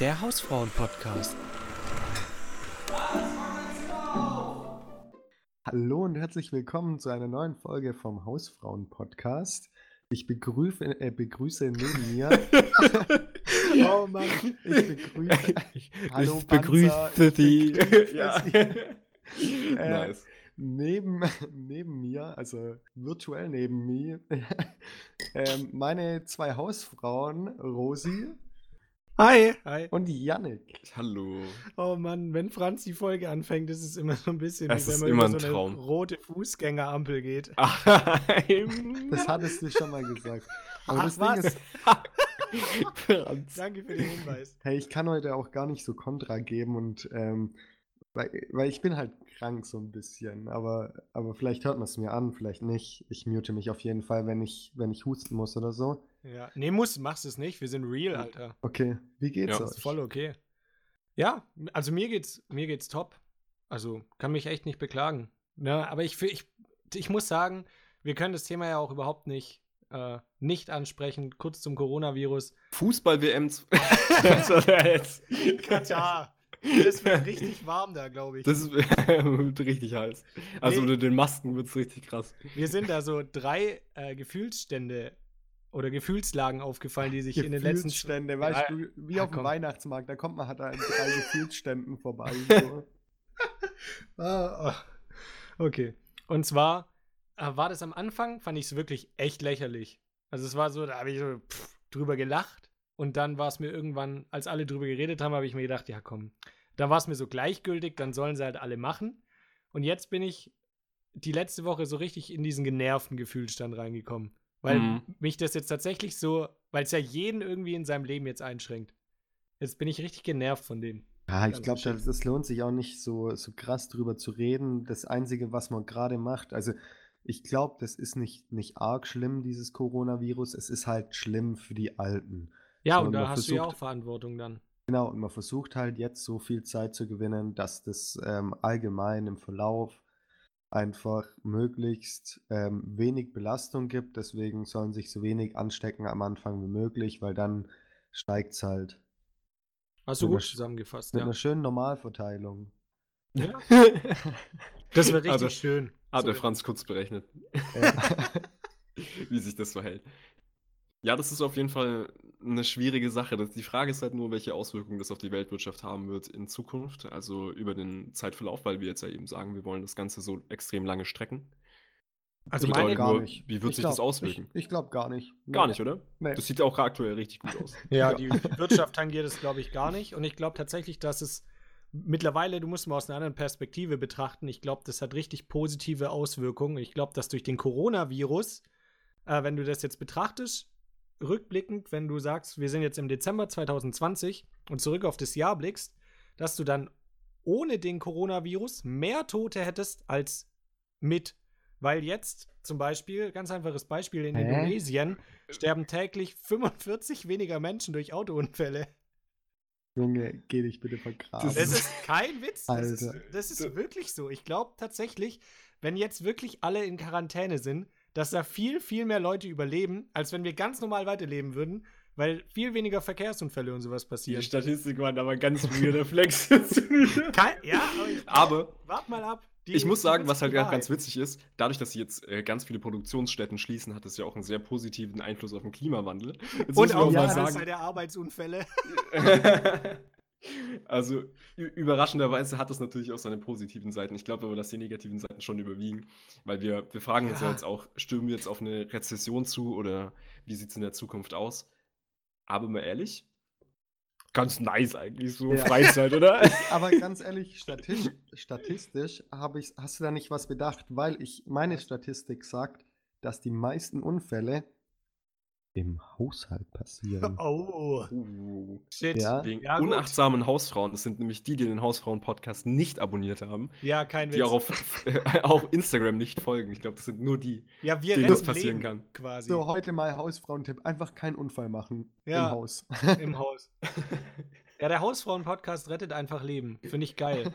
der Hausfrauen-Podcast. Hallo und herzlich willkommen zu einer neuen Folge vom Hausfrauen-Podcast. Ich begrüße, äh, begrüße neben mir. oh Mann, ich begrüße. Hallo, ich begrüße die. ja. äh, nice. Neben, neben mir, also virtuell neben mir, äh, meine zwei Hausfrauen, Rosi. Hi. Hi. Und Yannick. Hallo. Oh Mann, wenn Franz die Folge anfängt, ist es immer so ein bisschen es wie wenn man über so eine Traum. rote Fußgängerampel geht. das hattest du schon mal gesagt. Aber Ach, das was? Ding ist. Franz. Danke für den Hinweis. Hey, ich kann heute auch gar nicht so Kontra geben und ähm, weil, weil ich bin halt krank so ein bisschen, aber, aber vielleicht hört man es mir an, vielleicht nicht. Ich mute mich auf jeden Fall, wenn ich, wenn ich husten muss oder so. Ja, nee, muss, machst es nicht. Wir sind real, Alter. Okay, wie geht's ja, euch? Ist voll okay. Ja, also mir geht's, mir geht's top. Also kann mich echt nicht beklagen. Ja, ne, aber ich, ich, ich muss sagen, wir können das Thema ja auch überhaupt nicht, äh, nicht ansprechen. Kurz zum Coronavirus. Fußball-WM. Katar. Das wird richtig warm da, glaube ich. Das wird richtig heiß. Also nee, unter den Masken wird es richtig krass. Wir sind da so drei äh, Gefühlsstände oder Gefühlslagen aufgefallen, die sich in den letzten Gefühlsstände, weißt ja, du, wie ja, auf dem Weihnachtsmarkt, da kommt man halt an drei Gefühlsständen vorbei. So. ah, oh. Okay. Und zwar äh, war das am Anfang, fand ich es wirklich echt lächerlich. Also es war so, da habe ich so pff, drüber gelacht und dann war es mir irgendwann, als alle drüber geredet haben, habe ich mir gedacht, ja komm, da war es mir so gleichgültig, dann sollen sie halt alle machen. Und jetzt bin ich die letzte Woche so richtig in diesen genervten Gefühlsstand reingekommen. Weil mhm. mich das jetzt tatsächlich so, weil es ja jeden irgendwie in seinem Leben jetzt einschränkt. Jetzt bin ich richtig genervt von dem. Ja, ich glaube, das, das, lohnt sich auch nicht so, so krass drüber zu reden. Das Einzige, was man gerade macht, also ich glaube, das ist nicht, nicht arg schlimm, dieses Coronavirus. Es ist halt schlimm für die Alten. Ja, und da hast versucht, du ja auch Verantwortung dann. Genau, und man versucht halt jetzt so viel Zeit zu gewinnen, dass das ähm, allgemein im Verlauf einfach möglichst ähm, wenig Belastung gibt. Deswegen sollen sich so wenig anstecken am Anfang wie möglich, weil dann steigt es halt. Hast du gut zusammengefasst, Mit ja. einer schönen Normalverteilung. Ja. das wäre richtig also, schön. Hat der Franz kurz berechnet. Ja. wie sich das verhält. Ja, das ist auf jeden Fall eine schwierige Sache. die Frage ist halt nur, welche Auswirkungen das auf die Weltwirtschaft haben wird in Zukunft, also über den Zeitverlauf, weil wir jetzt ja eben sagen, wir wollen das Ganze so extrem lange strecken. Also meine gar nur, nicht. Wie wird ich sich glaub, das auswirken? Ich, ich glaube gar nicht. Gar nicht, oder? Nee. Das sieht ja auch aktuell richtig gut aus. ja, die Wirtschaft tangiert es, glaube ich, gar nicht. Und ich glaube tatsächlich, dass es mittlerweile, du musst mal aus einer anderen Perspektive betrachten, ich glaube, das hat richtig positive Auswirkungen. Ich glaube, dass durch den Coronavirus, äh, wenn du das jetzt betrachtest, rückblickend, wenn du sagst, wir sind jetzt im Dezember 2020 und zurück auf das Jahr blickst, dass du dann ohne den Coronavirus mehr Tote hättest als mit. Weil jetzt zum Beispiel, ganz einfaches Beispiel, in Hä? Indonesien sterben täglich 45 weniger Menschen durch Autounfälle. Junge, geh dich bitte vergraben. Das ist kein Witz. Das ist, das ist wirklich so. Ich glaube tatsächlich, wenn jetzt wirklich alle in Quarantäne sind, dass da viel, viel mehr Leute überleben, als wenn wir ganz normal weiterleben würden, weil viel weniger Verkehrsunfälle und sowas passieren. Die Statistik waren aber ganz weirder Flex. Ja, aber, aber wart mal ab. Die, ich muss sagen, was halt gerade ganz witzig ist, dadurch, dass sie jetzt äh, ganz viele Produktionsstätten schließen, hat das ja auch einen sehr positiven Einfluss auf den Klimawandel. Jetzt und auch ja, mal sagen, der Arbeitsunfälle. Also überraschenderweise hat das natürlich auch seine positiven Seiten. Ich glaube aber, dass die negativen Seiten schon überwiegen, weil wir, wir fragen uns ja jetzt auch, stürmen wir jetzt auf eine Rezession zu oder wie sieht es in der Zukunft aus? Aber mal ehrlich, ganz nice eigentlich, so ja. Freizeit, oder? aber ganz ehrlich, statistisch, statistisch ich, hast du da nicht was bedacht, weil ich, meine Statistik sagt, dass die meisten Unfälle im Haushalt passieren. Oh. Uh. Shit. Ja? Wegen ja, unachtsamen Hausfrauen. Das sind nämlich die, die den Hausfrauen-Podcast nicht abonniert haben. Ja, kein Die auch auf, auf Instagram nicht folgen. Ich glaube, das sind nur die, ja, wir denen das passieren kann. Quasi. So, heute mal Hausfrauentipp. Einfach keinen Unfall machen ja, im Haus. Im Haus. Ja, der Hausfrauen-Podcast rettet einfach Leben. Finde ich geil.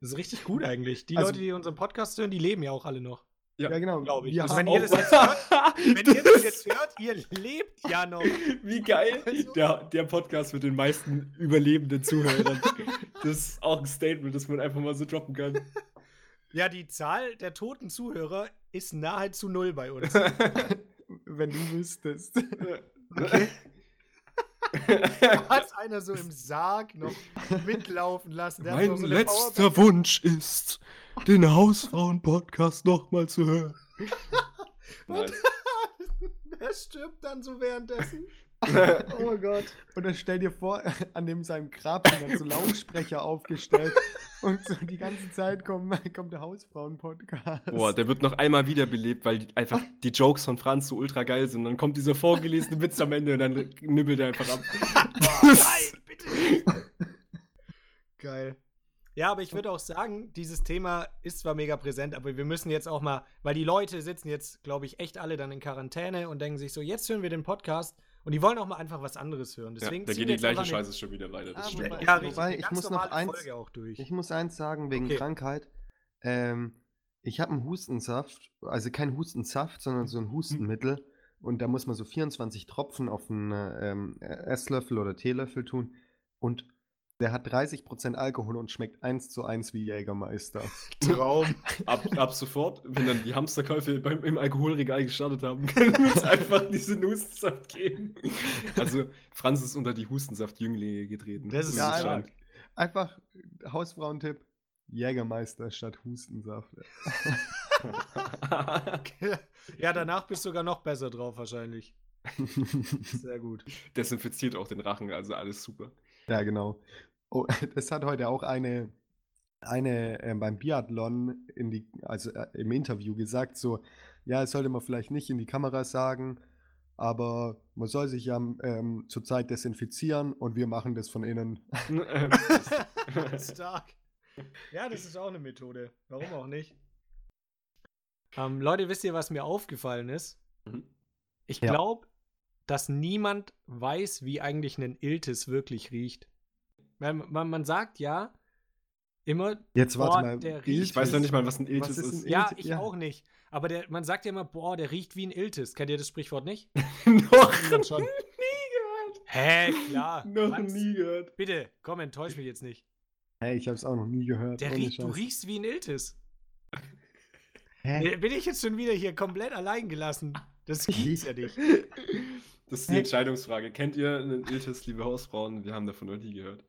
Das ist richtig gut eigentlich. Die also, Leute, die unseren Podcast hören, die leben ja auch alle noch. Ja, Ja, genau. Glaube ich. Also wenn ihr auch- das jetzt hört, wenn ihr das jetzt hört, ihr lebt ja noch. Wie geil. Also- Der, der Podcast mit den meisten überlebenden Zuhörern. Das ist auch ein Statement, das man einfach mal so droppen kann. Ja, die Zahl der toten Zuhörer ist nahezu null bei uns. wenn du wüsstest. Okay. Hat einer so im Sarg noch mitlaufen lassen. Der noch so eine Wunsch ist, den Hausfrauen-Podcast nochmal zu hören. Powerbank. Der stirbt dann so währenddessen. Oh Gott. Und dann stell dir vor, an dem seinem Grab sind dann so Lautsprecher aufgestellt und so die ganze Zeit kommt, kommt der Hausfrauen-Podcast. Boah, der wird noch einmal wiederbelebt, weil die, einfach die Jokes von Franz so ultra geil sind. Dann kommt dieser vorgelesene Witz am Ende und dann nibbelt er einfach ab. Nein, bitte nicht. Geil. Ja, aber ich würde auch sagen, dieses Thema ist zwar mega präsent, aber wir müssen jetzt auch mal, weil die Leute sitzen jetzt, glaube ich, echt alle dann in Quarantäne und denken sich so, jetzt hören wir den Podcast und die wollen auch mal einfach was anderes hören. Ja, Deswegen da ziehen geht die gleiche Scheiße schon wieder weiter. Das Ah, stimmt. wobei- Ja, wobei, ich muss noch eins- Folge auch durch. Ich muss eins sagen, wegen Okay. Krankheit. Ähm, ich habe einen Hustensaft, also kein Hustensaft, sondern so ein Hustenmittel. Und da muss man so 24 Tropfen auf einen ähm, Esslöffel oder Teelöffel tun. Und der hat 30% Alkohol und schmeckt eins zu eins wie Jägermeister. Traum. Ab, ab sofort, wenn dann die Hamsterkäufe beim, im Alkoholregal gestartet haben, können wir uns einfach diesen Hustensaft geben. Also, Franz ist unter die Hustensaft-Jünglinge getreten. Das ist Ja, stark. Einfach Hausfrauentipp: Jägermeister statt Hustensaft. ja, danach bist du sogar noch besser drauf wahrscheinlich. Sehr gut. Desinfiziert auch den Rachen, also alles super. Ja, genau. Oh, das hat heute auch eine, eine äh, beim Biathlon in die, also äh, im Interview gesagt, so, ja, das sollte man vielleicht nicht in die Kamera sagen, aber man soll sich ja ähm, zurzeit desinfizieren und wir machen das von innen. Stark. Ja, das ist auch eine Methode. Warum auch nicht? Ähm, Leute, wisst ihr, was mir aufgefallen ist? Mhm. Ich Ja. Dass niemand weiß, wie eigentlich ein Iltis wirklich riecht. Man, man, man sagt ja immer, Jetzt warte Boah, mal. der Iltis- Ich weiß noch nicht mal, was ein Was Iltis ist ist. ein ja, Iltis? ich Ja. auch nicht. Aber der, man sagt ja immer, boah, der riecht wie ein Iltis. Kennt ihr das Sprichwort nicht? noch schon. nie gehört. Hä, klar. Noch Franz, nie gehört. Bitte, komm, enttäusch mich jetzt nicht. Hey, ich habe es auch noch nie gehört. Der riecht, du riechst wie ein Iltis. Hä? Bin ich jetzt schon wieder hier komplett allein gelassen? Das gibt's ja nicht. Das ist die Entscheidungsfrage. Kennt ihr einen Iltis, liebe Hausfrauen? Wir haben davon noch nie gehört.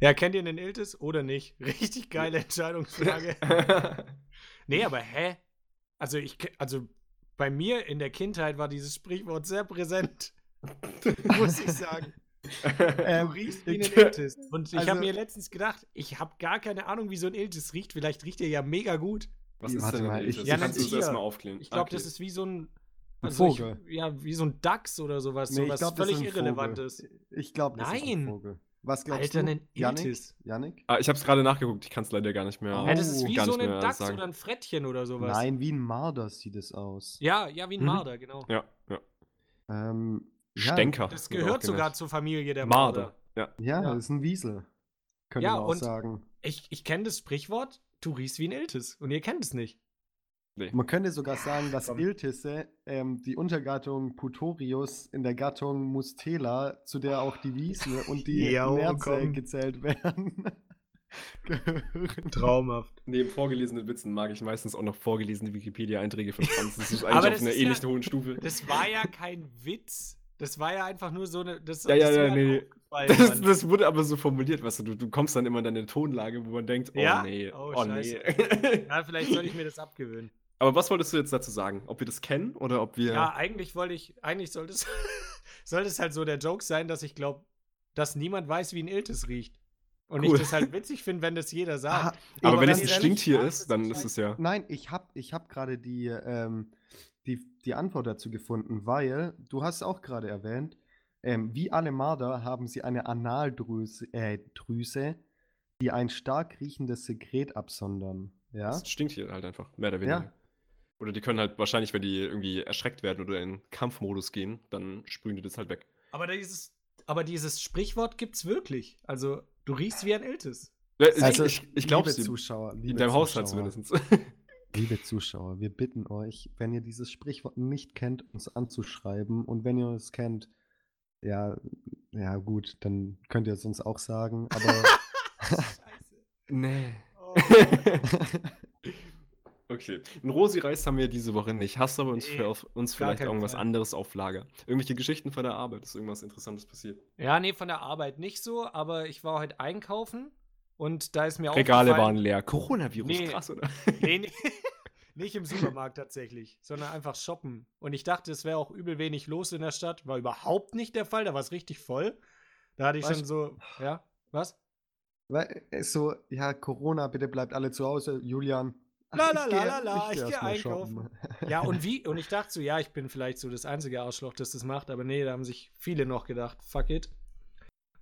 Ja, kennt ihr einen Iltis oder nicht? Richtig geile Entscheidungsfrage. Nee, aber hä? Also ich, also bei mir in der Kindheit war dieses Sprichwort sehr präsent. Muss ich sagen. Du riechst wie ein Iltis. Und ich also- habe mir letztens gedacht, ich habe gar keine Ahnung, wie so ein Iltis riecht. Vielleicht riecht er ja mega gut. Was ist Warte denn mal, ein ich- Iltis? Ja, Kannst du das Tier. erstmal aufklären? Ich glaube, Okay. das ist wie so ein. Ein also ich- Vogel. ja, wie so ein Dachs oder sowas. Nee, sowas ich glaub, völlig ist ein irrelevant Vogel. ist. Ich glaube, das ist ein Nein. Vogel. Was glaubst Alter, du? ein? Iltis. Yannick? Ah, ich habe es gerade nachgeguckt. Ich kann es leider gar nicht mehr. Oh. Ja, das ist wie gar so ein Dachs sagen. oder ein Frettchen oder sowas. Nein, wie ein Marder sieht es aus. Ja, ja, wie ein Mhm. Marder, genau. Ja, ja. Ähm, ja, Stänker. Das gehört sogar genannt. zur Familie der Marder. Marder. Ja. Ja, Ja. das ist ein Wiesel. Könnte Ja, man auch und- sagen. Ich, ich kenne das Sprichwort, du riechst wie ein Iltis. Und ihr kennt es nicht. Nee. Man könnte sogar sagen, dass komm. Iltisse ähm, die Untergattung Putorius in der Gattung Mustela, zu der auch die Wiesel und die Ja, oh, Nerze gezählt werden. Traumhaft. Neben vorgelesenen Witzen mag ich meistens auch noch vorgelesene Wikipedia-Einträge von Franz. Das ist eigentlich Aber auf das einer ist ja- ähnlich hohen Stufe. Das war ja kein Witz. Das war ja einfach nur so eine. Das, Ja, ja, das ja, mir halt nee. Das, das wurde aber so formuliert, weißt du, du, du kommst dann immer in deine Tonlage, wo man denkt, oh Ja? nee, Oh, oh, scheiße. nee. Ja, vielleicht soll ich mir das abgewöhnen. Aber was wolltest du jetzt dazu sagen? Ob wir das kennen oder ob wir. Ja, eigentlich wollte ich, eigentlich sollte es, sollte es halt so der Joke sein, dass ich glaube, dass niemand weiß, wie ein Iltis riecht. Und Cool. ich das halt witzig finde, wenn das jeder sagt. Ah, aber aber wenn es ein Stinktier ist, ist dann ist es ja. Nein, ich habe ich hab gerade die, ähm, die, die Antwort dazu gefunden, weil du hast auch gerade erwähnt, ähm, wie alle Marder haben sie eine Analdrüse, äh, Drüse, die ein stark riechendes Sekret absondern. Ja? Das ist ein Stinktier halt einfach, mehr oder weniger. Ja. Oder die können halt wahrscheinlich, wenn die irgendwie erschreckt werden oder in Kampfmodus gehen, dann sprühen die das halt weg. Aber dieses, aber dieses Sprichwort gibt's wirklich. Also, du riechst wie ein Iltis. Also, ich ich glaube liebe Zuschauer, In liebe deinem Haushalt Zuschauer, zumindest. Liebe Zuschauer, wir bitten euch, wenn ihr dieses Sprichwort nicht kennt, uns anzuschreiben. Und wenn ihr es kennt, ja, ja gut, dann könnt ihr es uns auch sagen. Aber Scheiße. Nee. Oh. Okay. Einen Rosi-Reis haben wir diese Woche nicht. Hast du aber uns, Nee, für uns vielleicht irgendwas Fall. anderes auf Lager? Irgendwelche Geschichten von der Arbeit? Ist irgendwas Interessantes passiert? Ja, nee, von der Arbeit nicht so, aber ich war heute einkaufen und da ist mir Regale aufgefallen- waren leer. Coronavirus, Nee. krass, oder? Nee, nee, nicht im Supermarkt tatsächlich, sondern einfach shoppen. Und ich dachte, es wäre auch übel wenig los in der Stadt. War überhaupt nicht der Fall, da war es richtig voll. Da hatte ich Weißt- schon so, ja, was? es so, ja, Corona, bitte bleibt alle zu Hause. Julian. La, la, ich la, la, la, ich geh geh erst mal einkaufen. shoppen. Ja, und wie? Und ich dachte so, ja, ich bin vielleicht so das einzige Arschloch, das das macht, aber nee, da haben sich viele noch gedacht, fuck it.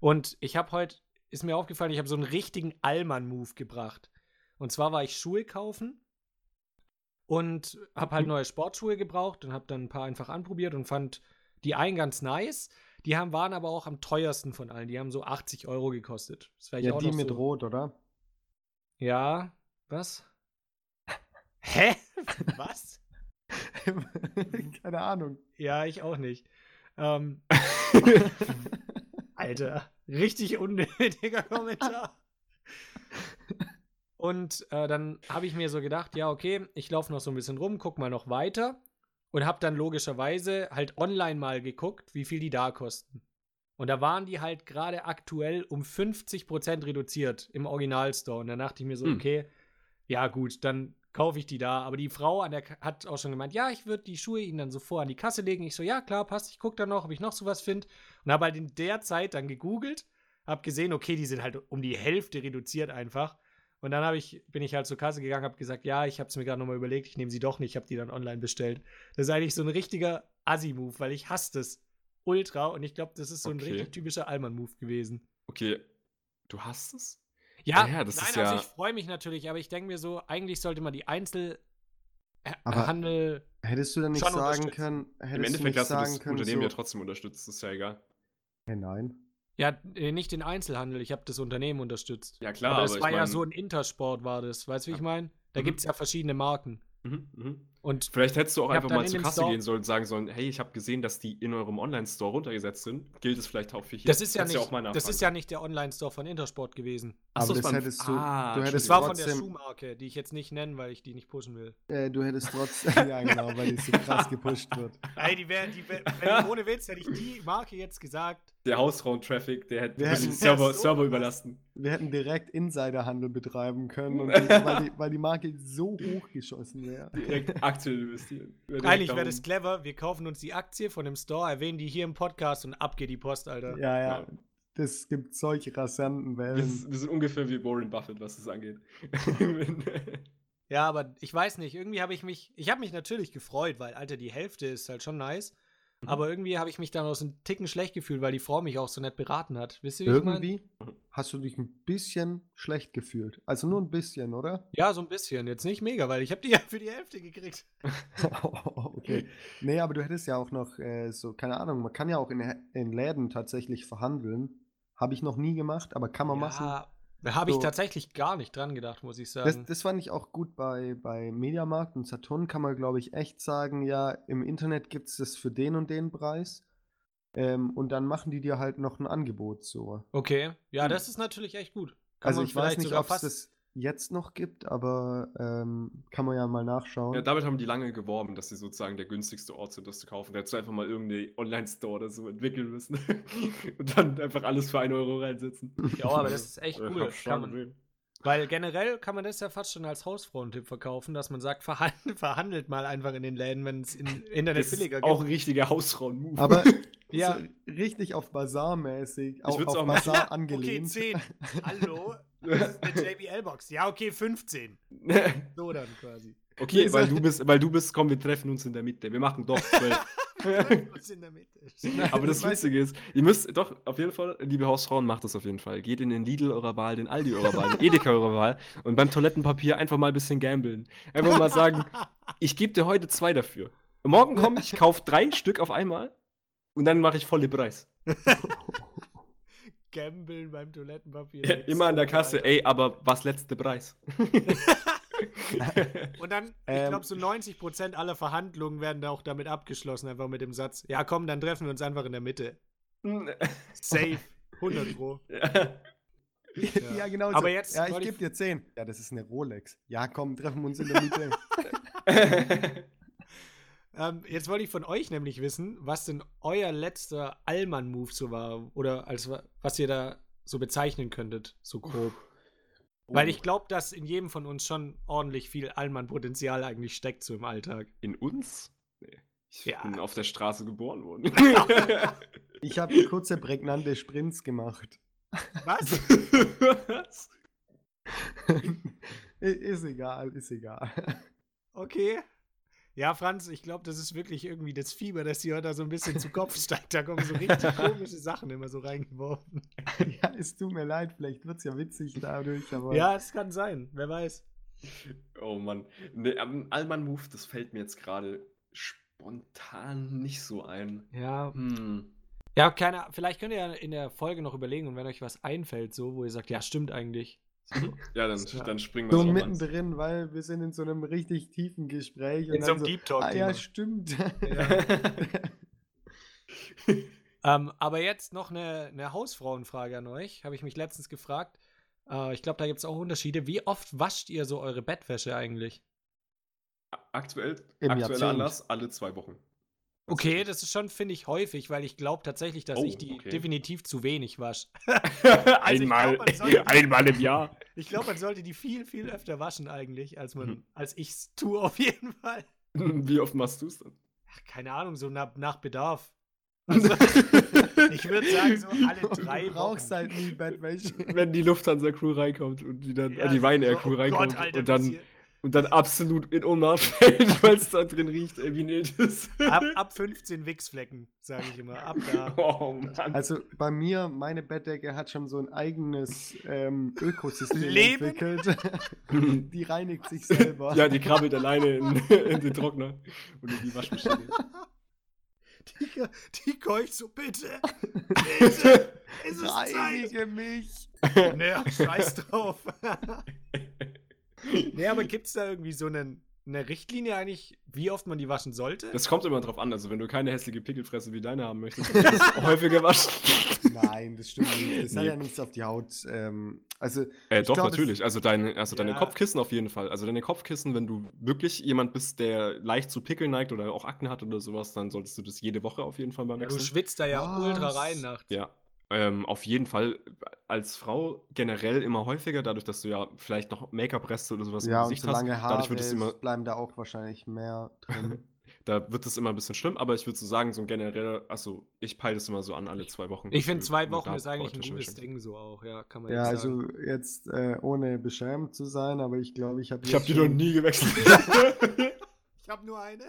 Und ich habe heute, ist mir aufgefallen, ich habe so einen richtigen Allmann-Move gebracht. Und zwar war ich Schuhe kaufen und habe halt neue Sportschuhe gebraucht und habe dann ein paar einfach anprobiert und fand die einen ganz nice. Die haben, waren aber auch am teuersten von allen. Die haben so 80 Euro gekostet. Das Ja, auch die mit so, Rot, oder? Ja, was? Hä? was? Keine Ahnung. Ja, ich auch nicht. Ähm, Alter, richtig unnötiger Kommentar. Und äh, dann habe ich mir so gedacht, ja, okay, ich laufe noch so ein bisschen rum, guck mal noch weiter und habe dann logischerweise halt online mal geguckt, wie viel die da kosten. Und da waren die halt gerade aktuell um 50% reduziert im Originalstore. Und dann dachte ich mir so, Hm. okay, ja gut, dann kaufe ich die da. Aber die Frau an der hat auch schon gemeint, ja, ich würde die Schuhe ihnen dann so vor an die Kasse legen. Ich so, ja, klar, passt. Ich gucke dann noch, ob ich noch sowas finde. Und habe halt in der Zeit dann gegoogelt, habe gesehen, okay, die sind halt um die Hälfte reduziert einfach. Und dann habe ich, bin ich halt zur Kasse gegangen, habe gesagt, ja, ich habe es mir gerade nochmal überlegt, ich nehme sie doch nicht, ich habe die dann online bestellt. Das ist eigentlich so ein richtiger Assi-Move, weil ich hasse das ultra und ich glaube, das ist so ein Okay. richtig typischer Allmann-Move gewesen. Okay. Du hast es? Ja, Ja, das nein, ist also ja- ich freue mich natürlich, aber ich denke mir so, eigentlich sollte man die Einzelhandel Aber- Hättest du denn nicht Schon sagen können, hättest Im du Endeffekt nicht hast du das sagen können, Unternehmen so, ja trotzdem unterstützt. Das ist ja egal. Hey, nein. Ja, äh, nicht den Einzelhandel, ich habe das Unternehmen unterstützt. Ja, klar, aber aber, das ich war ja mein- so ein Intersport, war das. Weißt du, wie ich meine? Da Mhm. gibt es ja verschiedene Marken. Mhm, mhm. Und Vielleicht hättest du auch einfach mal in zur Kasse Store- gehen sollen und sagen sollen, hey, ich habe gesehen, dass die in eurem Online-Store runtergesetzt sind. Gilt es vielleicht auch für hier? das ist ja du nicht, auch mal das ist ja nicht der Online-Store von Intersport gewesen. Ach so, Aber das hättest du, Ah, du hättest Das war von der trotzdem, Schuhmarke, die ich jetzt nicht nennen, weil ich die nicht pushen will. äh, du hättest trotzdem, ja genau, weil die so krass gepusht wird. Ey, die wäre, die wär, wenn, ohne Witz hätte ich die Marke jetzt gesagt. Der Hausraum-Traffic, der hätte Wir den hätten- Server, so Server was. überlasten. Wir hätten direkt Insiderhandel betreiben können, und die, weil, die, weil die Marke so hoch geschossen wäre. Direkt Aktien investieren. Eigentlich wäre das clever, wir kaufen uns die Aktie von dem Store, erwähnen die hier im Podcast und ab geht die Post, Alter. Ja, ja. Ja. Das gibt solche rasanten Wellen. sind- wir sind ungefähr wie Warren Buffett, was das angeht. Ja, aber ich weiß nicht, irgendwie habe ich mich, ich habe mich natürlich gefreut, weil, Alter, die Hälfte ist halt schon nice. Mhm. Aber irgendwie habe ich mich dann aus einem Ticken schlecht gefühlt, weil die Frau mich auch so nett beraten hat. Wisst ihr, wie ich mein? Irgendwie hast du dich ein bisschen schlecht gefühlt. Also nur ein bisschen, oder? Ja, so ein bisschen. Jetzt nicht mega, weil ich habe die ja für die Hälfte gekriegt. okay. Nee, aber du hättest ja auch noch äh, so, keine Ahnung, man kann ja auch in, in Läden tatsächlich verhandeln. Habe ich noch nie gemacht, aber kann man machen. Da habe ich So. tatsächlich gar nicht dran gedacht, muss ich Das, sagen. das fand ich auch gut bei, bei Mediamarkt und Saturn kann man, glaube ich, echt sagen, ja, im Internet gibt es das für den und den Preis. Ähm, und dann machen die dir halt noch ein Angebot so. okay, ja, das ist natürlich echt gut. Kann Also ich weiß nicht, ob es das jetzt noch gibt, aber ähm, kann man ja mal nachschauen. Ja, damit haben die lange geworben, dass sie sozusagen der günstigste Ort sind, das zu kaufen. Da hättest du einfach mal irgendeine Online-Store oder so entwickeln müssen. und dann einfach alles für 1 Euro reinsetzen. Ja, aber das ist echt Äh, cool. man, weil generell kann man das ja fast schon als Hausfrauentipp verkaufen, dass man sagt, verhandelt, verhandelt mal einfach in den Läden, wenn es im Internet Das billiger ist auch gibt. ein richtiger Hausfrauen-Move. Aber Ja. so richtig auf Bazar-mäßig, auch auf auch machen. Bazar Okay, angelehnt. 10. Hallo? Das ist eine JBL-Box. Ja, okay, 15. So dann quasi. okay, weil du bist, weil du bist, komm, wir treffen uns in der Mitte. Wir machen doch 12. Was in der Mitte. Aber das Witzige ist, ihr müsst doch auf jeden Fall, liebe Hausfrauen, macht das auf jeden Fall. Geht in den Lidl eurer Wahl, den Aldi eurer Wahl, den Edeka eurer Wahl und beim Toilettenpapier einfach mal ein bisschen gambeln. Einfach mal sagen, ich gebe dir heute zwei dafür. Morgen komme ich, kaufe drei Stück auf einmal und dann mache ich volle Preis. Gambeln beim Toilettenpapier. Ja, immer an der Kasse, ey, aber was letzte Preis? Und dann, ich Ähm. glaube, so 90% aller Verhandlungen werden da auch damit abgeschlossen, einfach mit dem Satz, ja komm, dann treffen wir uns einfach in der Mitte. Safe. 100 Pro. ja. Ja, genau. Aber so. jetzt Ja, ich- gebe dir 10. Ja, das ist eine Rolex. Ja, komm, treffen wir uns in der Mitte. Ähm, jetzt wollte ich von euch nämlich wissen, was denn euer letzter Allmann-Move so war. Oder als wa- was ihr da so bezeichnen könntet, so grob. Weil ich glaube, dass in jedem von uns schon ordentlich viel Allmann-Potenzial eigentlich steckt, so im Alltag. In uns? Nee. Ich Ja. bin auf der Straße geboren worden. Ich habe kurze, prägnante Sprints gemacht. Was? Was? Ist egal, ist egal. Okay. Ja, Franz, ich glaube, das ist wirklich irgendwie das Fieber, das dir da so ein bisschen zu Kopf steigt. Da kommen so richtig komische Sachen immer so reingeworfen. ja, es tut mir leid, vielleicht wird es ja witzig dadurch, aber. Ja, es kann sein. Wer weiß. Oh Mann. Am Allmann-Move, das fällt mir jetzt gerade spontan nicht so ein. Ja. Hm. Ja, keine, vielleicht könnt ihr ja in der Folge noch überlegen und wenn euch was einfällt, so, wo ihr sagt, ja, stimmt eigentlich. So. Ja, dann, Ja. dann springen wir So mittendrin, weil wir sind in so einem richtig tiefen Gespräch. In so einem dann Deep Talk. Ah, ja, stimmt. Ähm, aber jetzt noch eine, eine Hausfrauenfrage an euch. Habe ich mich letztens gefragt. Äh, ich glaube, da gibt es auch Unterschiede. Wie oft wascht ihr so eure Bettwäsche eigentlich? Aktuell, Im aktueller Jahrzehnt. Anlass, alle zwei Wochen. Okay, das ist schon, finde ich, häufig, weil ich glaube tatsächlich, dass Oh, ich die okay. definitiv zu wenig wasche. einmal, glaub, man sollte- einmal im Jahr. Ich glaube, man sollte die viel, viel öfter waschen eigentlich, als man, Mhm. als ich es tue auf jeden Fall. Wie oft machst du es dann? Ach, keine Ahnung, so nach, nach Bedarf. Also, ich würde sagen, so alle drei Du brauchst Wochen. halt nie Bettwäsche. Wenn die Lufthansa-Crew reinkommt und die dann, Ja, äh, die Ryanair-Crew oh reinkommt Gott, Alter, und, dann, passiert- und dann absolut in Ohnmacht fällt, weil es da drin riecht, ey, wie nicht ist. ab, ab 15 Wichsflecken, sage ich immer. Ab da. Oh Mann. Also bei mir, meine Bettdecke hat schon so ein eigenes ähm, Ökosystem Leben? entwickelt. die reinigt sich selber. ja, die krabbelt alleine in, in den Trockner und in die Waschmaschine. Die, die keucht so, bitte. Bitte. Es ist Zeit. Reinige mich. Naja, scheiß drauf. Nee, aber gibt es da irgendwie so einen, eine Richtlinie eigentlich, wie oft man die waschen sollte? Das kommt immer drauf an. Also, wenn du keine hässliche Pickelfresse wie deine haben möchtest, dann ist häufiger waschen. Nein, das stimmt nicht. Das hat Nee. ja nichts auf die Haut. Ähm, also, Äh, doch, glaub, natürlich. Also, deine, also deine Ja. Kopfkissen auf jeden Fall. Also deine Kopfkissen, wenn du wirklich jemand bist, der leicht zu Pickeln neigt oder auch Akne hat oder sowas, dann solltest du das jede Woche auf jeden Fall mal Ja, du wechseln. schwitzt da ja Was? ultra rein nachts. Ja. Ähm, auf jeden Fall als Frau generell immer häufiger, dadurch, dass du ja vielleicht noch Make-up-Reste oder sowas ja, im und Gesicht so hast. lange Haare Dadurch wird es immer, bleiben da auch wahrscheinlich mehr drin. da wird es immer ein bisschen schlimm, aber ich würde so sagen, so ein genereller, also ich peile das immer so an alle zwei Wochen. Ich finde, zwei Wochen ist eigentlich ein gutes. Ding so auch, ja, kann man ja, jetzt sagen. also jetzt äh, ohne beschämt zu sein, aber ich glaube, ich habe Ich habe die noch nie gewechselt. Ich habe nur eine.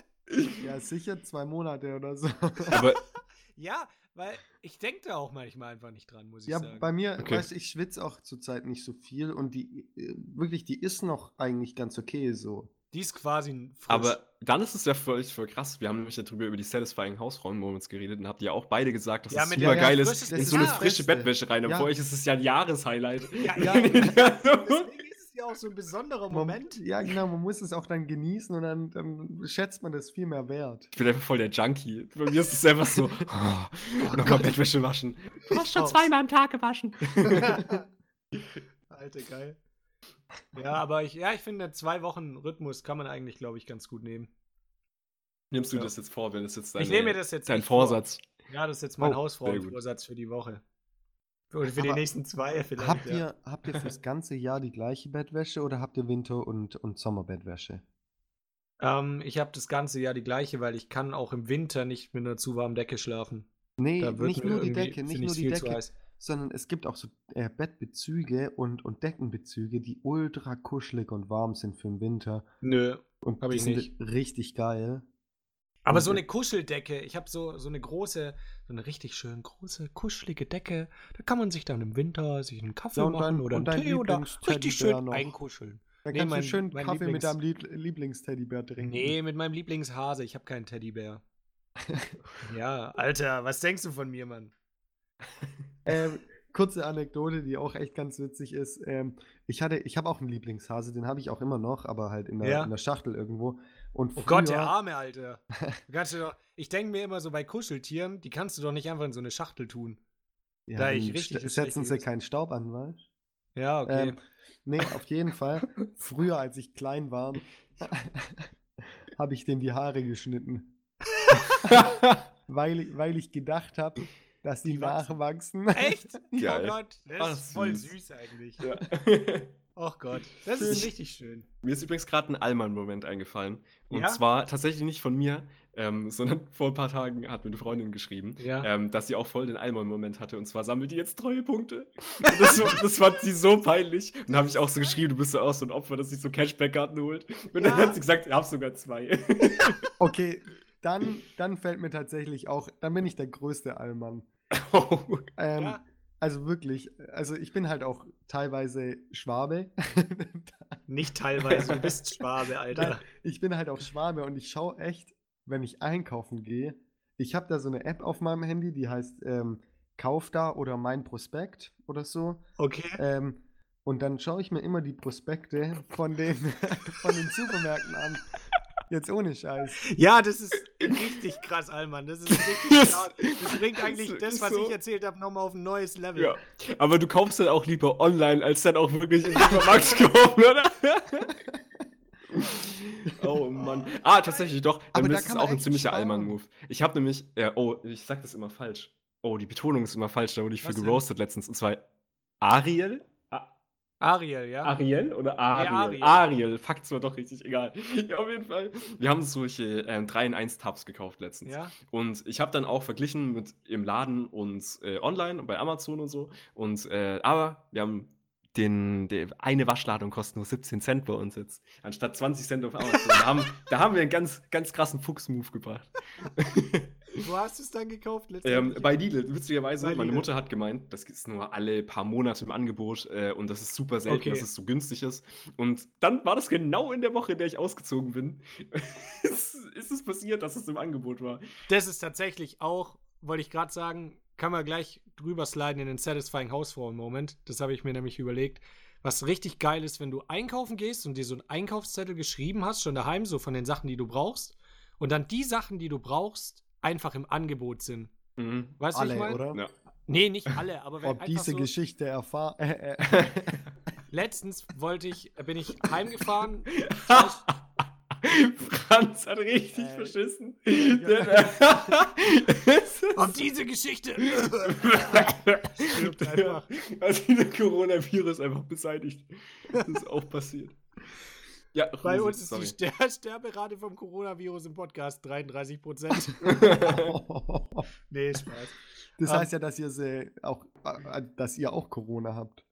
Ja, sicher zwei Monate oder so. aber Ja, weil ich denke da auch manchmal einfach nicht dran, muss ich Ja, sagen. bei mir, Okay. weißt du, ich schwitze auch zurzeit nicht so viel und die, äh, wirklich, die ist noch eigentlich ganz okay so. Die ist quasi ein frisch. Aber dann ist es ja völlig voll krass. Wir haben nämlich darüber über die Satisfying Hausfrauen Moments geredet und habt ihr auch beide gesagt, dass Ja, es super der- geil ja, ist, in so eine frische. Bettwäsche rein. Und Ja. für euch ist es ja ein Jahreshighlight. ja, Ja. Ja. Auch so ein besonderer Man, Moment. ja, genau, man muss es auch dann genießen und dann, dann schätzt man das viel mehr wert. Ich bin einfach voll der Junkie. Bei mir ist es einfach so, oh, nochmal Bettwäsche waschen. Du hast schon zweimal am Tag gewaschen. Alter, geil. Ja, aber ich, ja, ich finde, zwei Wochen Rhythmus kann man eigentlich, glaube ich, ganz gut nehmen. Nimmst du Ja. das jetzt vor, wenn es jetzt dein, ich nehme mir das jetzt dein nicht vor. Vorsatz? Ja, das ist jetzt mein Oh, Hausfrauenvorsatz für die Woche. Oder für die Aber nächsten zwei vielleicht. Habt ja. ihr, habt ihr fürs ganze Jahr die gleiche Bettwäsche oder habt ihr Winter- und, und Sommerbettwäsche? Ähm, ich habe das ganze Jahr die gleiche, weil ich kann auch im Winter nicht mit einer zu warmen Decke schlafen. Nee, nicht nur die Decke, nicht nur die Decke, sondern es gibt auch so äh, Bettbezüge und, und Deckenbezüge, die ultra kuschelig und warm sind für den Winter. Nö. Und Hab die ich sind nicht. richtig geil. Aber Und, so eine Kuscheldecke, ich habe so, so eine große, so eine richtig schön große, kuschelige Decke. Da kann man sich dann im Winter sich einen Kaffee Ja, machen dein- oder einen Tee oder richtig schön noch. einkuscheln. Da Nee, kannst mein- du schön Kaffee mit Lieblings- deinem Lieb Lieblingsteddybär trinken. Nee, mit meinem Lieblingshase. Ich habe keinen Teddybär. ja, Alter, was denkst du von mir, Mann? Ähm, kurze Anekdote, die auch echt ganz witzig ist. Ähm, ich hatte, ich habe auch einen Lieblingshase, den habe ich auch immer noch, aber halt in der, Ja. in der Schachtel irgendwo. Und Oh Gott, der Arme, Alter. Du kannst du doch, ich denke mir immer so bei Kuscheltieren, die kannst du doch nicht einfach in so eine Schachtel tun. Ja, da ich richtig setzen sie ist. keinen Staub an, weißt Ja, okay. Ähm, nee, auf jeden Fall. Früher, als ich klein war, habe ich dem die Haare geschnitten. weil, ich- weil ich gedacht habe, dass die, Die wachsen. nachwachsen. Echt? Geil. Oh Gott, das Ach, ist voll süß. süß eigentlich. ja. Oh Gott, das ist richtig schön. Mir ist übrigens gerade ein Allmann-Moment eingefallen. Und Ja? zwar tatsächlich nicht von mir, ähm, sondern vor ein paar Tagen hat mir eine Freundin geschrieben, Ja. ähm, dass sie auch voll den Allmann-Moment hatte. Und zwar sammelt die jetzt Treuepunkte. Das, das fand sie so peinlich. Und dann habe ich auch so geschrieben, du bist ja auch so ein Opfer, dass sich so Cashback-Karten holt. Und dann Ja. hat sie gesagt, ich habe sogar zwei. Okay, dann, dann fällt mir tatsächlich auch, dann bin ich der größte Allmann. oh. Ähm, Ja. Also wirklich, also ich bin halt auch teilweise Schwabe. Nicht teilweise, du bist Schwabe, Alter. Nein, ich bin halt auch Schwabe und ich schaue echt, wenn ich einkaufen gehe, ich habe da so eine App auf meinem Handy, die heißt ähm, Kauf da oder Mein Prospekt oder so. Okay. Ähm, und dann schaue ich mir immer die Prospekte von den, von den Supermärkten an. Jetzt ohne Scheiß. Ja, das ist richtig krass, Alman. Das ist richtig krass. Das bringt eigentlich Das das, was so- ich erzählt habe, nochmal auf ein neues Level. Ja. Aber du kaufst dann auch lieber online, als dann auch wirklich im Supermarkt zu kaufen, oder? oh Mann. Ah, tatsächlich doch. Dann Aber da ist auch ein ziemlicher sparen. Allmann-Move. Ich habe nämlich, äh, oh, ich sag das immer falsch. Oh, die Betonung ist immer falsch, da wurde ich für geroastet letztens. Und zwar Ariel? Ariel, ja? Ariel oder Ariel? Ariel. Ariel. Fakt war doch richtig egal. Ja, auf jeden Fall. Wir haben solche ähm, 3-in-1-Tabs gekauft letztens. Ja. Und ich habe dann auch verglichen mit im Laden und äh, online bei Amazon und so. Und äh, aber wir haben den, der, eine Waschladung kostet nur 17 Cent bei uns jetzt, anstatt 20 Cent auf Amazon. da, haben, da haben wir einen ganz, ganz krassen Fuchs-Move gebracht. Wo hast du es dann gekauft? Ähm, bei Lidl, witzigerweise, Bei meine Lidl. Mutter hat gemeint, das ist nur alle paar Monate im Angebot äh, und das ist super selten, Okay. dass es so günstig ist. Und dann war das genau in der Woche, in der ich ausgezogen bin. ist, ist es passiert, dass es im Angebot war. Das ist tatsächlich auch, wollte ich gerade sagen, kann man gleich drüber sliden in den Satisfying Hausfrauen-Moment. Das habe ich mir nämlich überlegt. Was richtig geil ist, wenn du einkaufen gehst und dir so einen Einkaufszettel geschrieben hast, schon daheim, so von den Sachen, die du brauchst, und dann die Sachen, die du brauchst, einfach im Angebot sind. Mhm. Weißt du, ich meine? oder? Ja. Nee, nicht alle, aber wenn Ob einfach diese so, Geschichte erfahren. Äh, äh, Letztens wollte ich, bin ich heimgefahren. Franz hat richtig Äh, verschissen. ja. Ob diese Geschichte. Stirbt einfach. Also der Coronavirus einfach beseitigt. Das ist auch passiert. Ja, Bei uns ist sorry. die Ster Sterberate vom Coronavirus im Podcast 33 Prozent. nee, Spaß. das Ähm, heißt ja, dass ihr sie auch, äh, dass ihr auch Corona habt.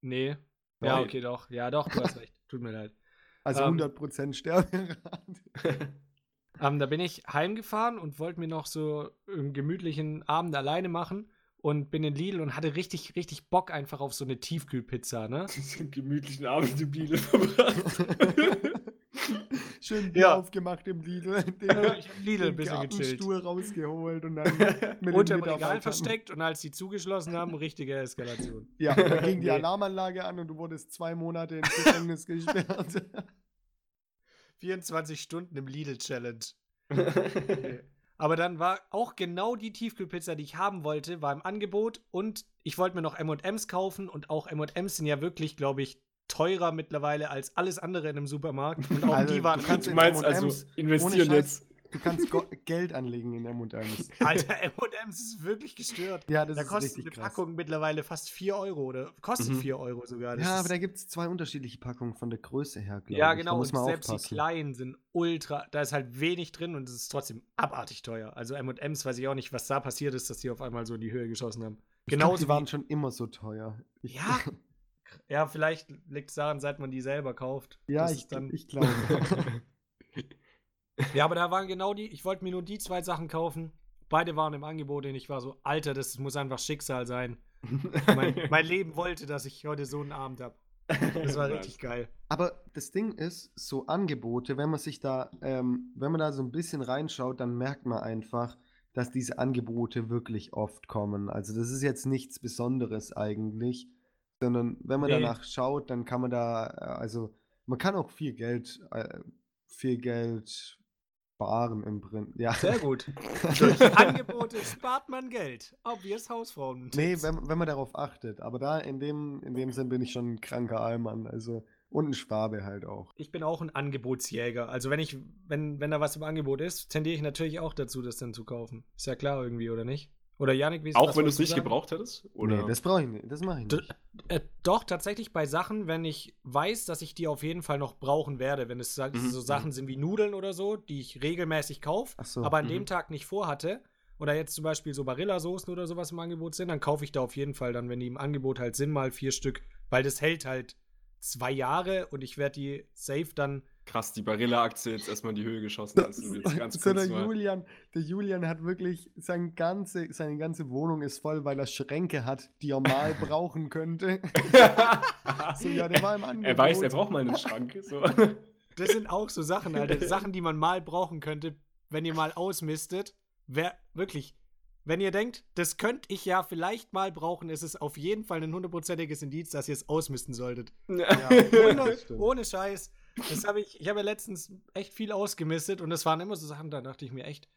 Nee. Ja, Nein. okay, doch. Ja, doch, du hast recht. Tut mir leid. Also Ähm, 100% Sterberate. Ähm, da bin ich heimgefahren und wollte mir noch so einen gemütlichen Abend alleine machen und bin in Lidl und hatte richtig, richtig Bock einfach auf so eine Tiefkühlpizza, ne? einen gemütlichen Abend im Biele verbracht. Schön Bier Ja. aufgemacht im Lidl. Den, Ja, ich hab Lidl ein bisschen gechillt. Gartenstuhl rausgeholt und dann mit Unter dem Regal versteckt und als die zugeschlossen haben, richtige Eskalation. Ja, da ging die Nee. Alarmanlage an und du wurdest zwei Monate ins Gefängnis gesperrt. 24 Stunden im Lidl-Challenge. Nee. Aber dann war auch genau die Tiefkühlpizza, die ich haben wollte, war im Angebot. Und ich wollte mir noch M&M's kaufen. Und auch M&M's sind ja wirklich, glaube ich, teurer mittlerweile als alles andere in einem Supermarkt. Und auch Also, die waren du kannst Du in meinst also investieren jetzt. Du kannst Geld anlegen in M&M's. Alter, M&M's ist wirklich gestört. Ja, das da ist kostet eine krass. Packung mittlerweile fast 4 Euro oder kostet Mhm. 4 Euro sogar. Das Ja, aber da gibt es zwei unterschiedliche Packungen von der Größe her, glaube ja, genau. Und selbst die aufpassen. kleinen sind ultra. Da ist halt wenig drin und es ist trotzdem abartig teuer. Also M&M's weiß ich auch nicht, was da passiert ist, dass die auf einmal so in die Höhe geschossen haben. Genauso die waren schon immer so teuer. Ich, Ja, ja, vielleicht liegt es daran, seit man die selber kauft. ja ich, ich glaube. ja, aber da waren genau die. Ich wollte mir nur die zwei Sachen kaufen. Beide waren im Angebot und ich war so, Alter, das muss einfach Schicksal sein. Mein, mein Leben wollte, dass ich heute so einen Abend habe. Das war richtig geil. Aber das Ding ist, so Angebote, wenn man sich da, ähm, wenn man da so ein bisschen reinschaut, dann merkt man einfach, dass diese Angebote wirklich oft kommen. Also das ist jetzt nichts Besonderes eigentlich, sondern wenn man Nee. danach schaut, dann kann man da, äh, also man kann auch viel Geld, äh, viel Geld sparen im Prinzip. Ja. Sehr gut. Durch Angebote spart man Geld. Obvious Hausfrauen. Nee, wenn, wenn man darauf achtet. Aber da in dem, in dem Sinn bin ich schon ein kranker Allmann. Also, und ein Schwabe halt auch. Ich bin auch ein Angebotsjäger. Also wenn ich, wenn, wenn da was im Angebot ist, tendiere ich natürlich auch dazu, das dann zu kaufen. Ist ja klar irgendwie, oder nicht? Oder Janik, wie ist Auch wenn du es nicht sagen? gebraucht hättest? Oder? Nee, das brauche ich nicht. Das mache ich D- nicht. Äh, doch, tatsächlich bei Sachen, wenn ich weiß, dass ich die auf jeden Fall noch brauchen werde, wenn es Mhm, so Sachen sind wie Nudeln oder so, die ich regelmäßig kaufe, so. aber an mhm. dem Tag nicht vorhatte, oder jetzt zum Beispiel so Barilla-Soßen oder sowas im Angebot sind, dann kaufe ich da auf jeden Fall dann, wenn die im Angebot halt sind, mal vier Stück, weil das hält halt zwei Jahre und ich werde die safe dann. Krass, die Barilla-Aktie jetzt erstmal in die Höhe geschossen. Das, jetzt ganz so der. Julian, der Julian hat wirklich, sein ganze, seine ganze Wohnung ist voll, weil er Schränke hat, die er mal brauchen könnte. So, ja, der war im Angebot. er weiß, er braucht mal einen Schrank. So. Das sind auch so Sachen, Alter. Sachen, die man mal brauchen könnte, wenn ihr mal ausmistet. Wer, wirklich, wenn ihr denkt, das könnte ich ja vielleicht mal brauchen, ist es auf jeden Fall ein hundertprozentiges Indiz, dass ihr es ausmisten solltet. Ja, Ohne, das stimmt. ohne Scheiß. Das habe ich, ich habe ja letztens echt viel ausgemistet und das waren immer so Sachen, da dachte ich mir echt,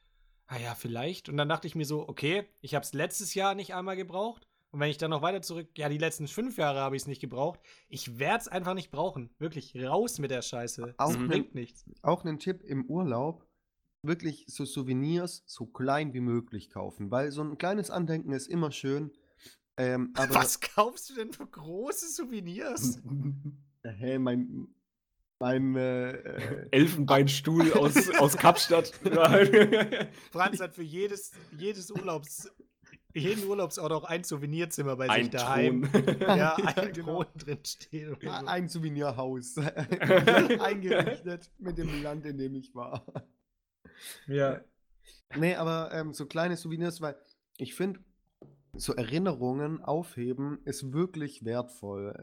ah ja, vielleicht. Und dann dachte ich mir so, okay, ich habe es letztes Jahr nicht einmal gebraucht. Und wenn ich dann noch weiter zurück, ja, die letzten fünf Jahre habe ich es nicht gebraucht. Ich werde es einfach nicht brauchen. Wirklich, raus mit der Scheiße. Auch Das Mhm. bringt nichts. Auch ein Tipp im Urlaub, wirklich so Souvenirs so klein wie möglich kaufen, weil so ein kleines Andenken ist immer schön. Ähm, aber Was kaufst du denn für große Souvenirs? Hey, mein, mein, äh, äh, Elfenbeinstuhl aus, aus Kapstadt. Franz hat für jedes, jedes Urlaubs, jeden Urlaubsort auch ein Souvenirzimmer bei sich Ein daheim. Thron. Ja, Ja, ein genau. Thron drin steht. So. ein Souvenirhaus eingerichtet mit dem Land, in dem ich war. Ja. Nee, aber ähm, so kleine Souvenirs, weil ich finde, so Erinnerungen aufheben ist wirklich wertvoll.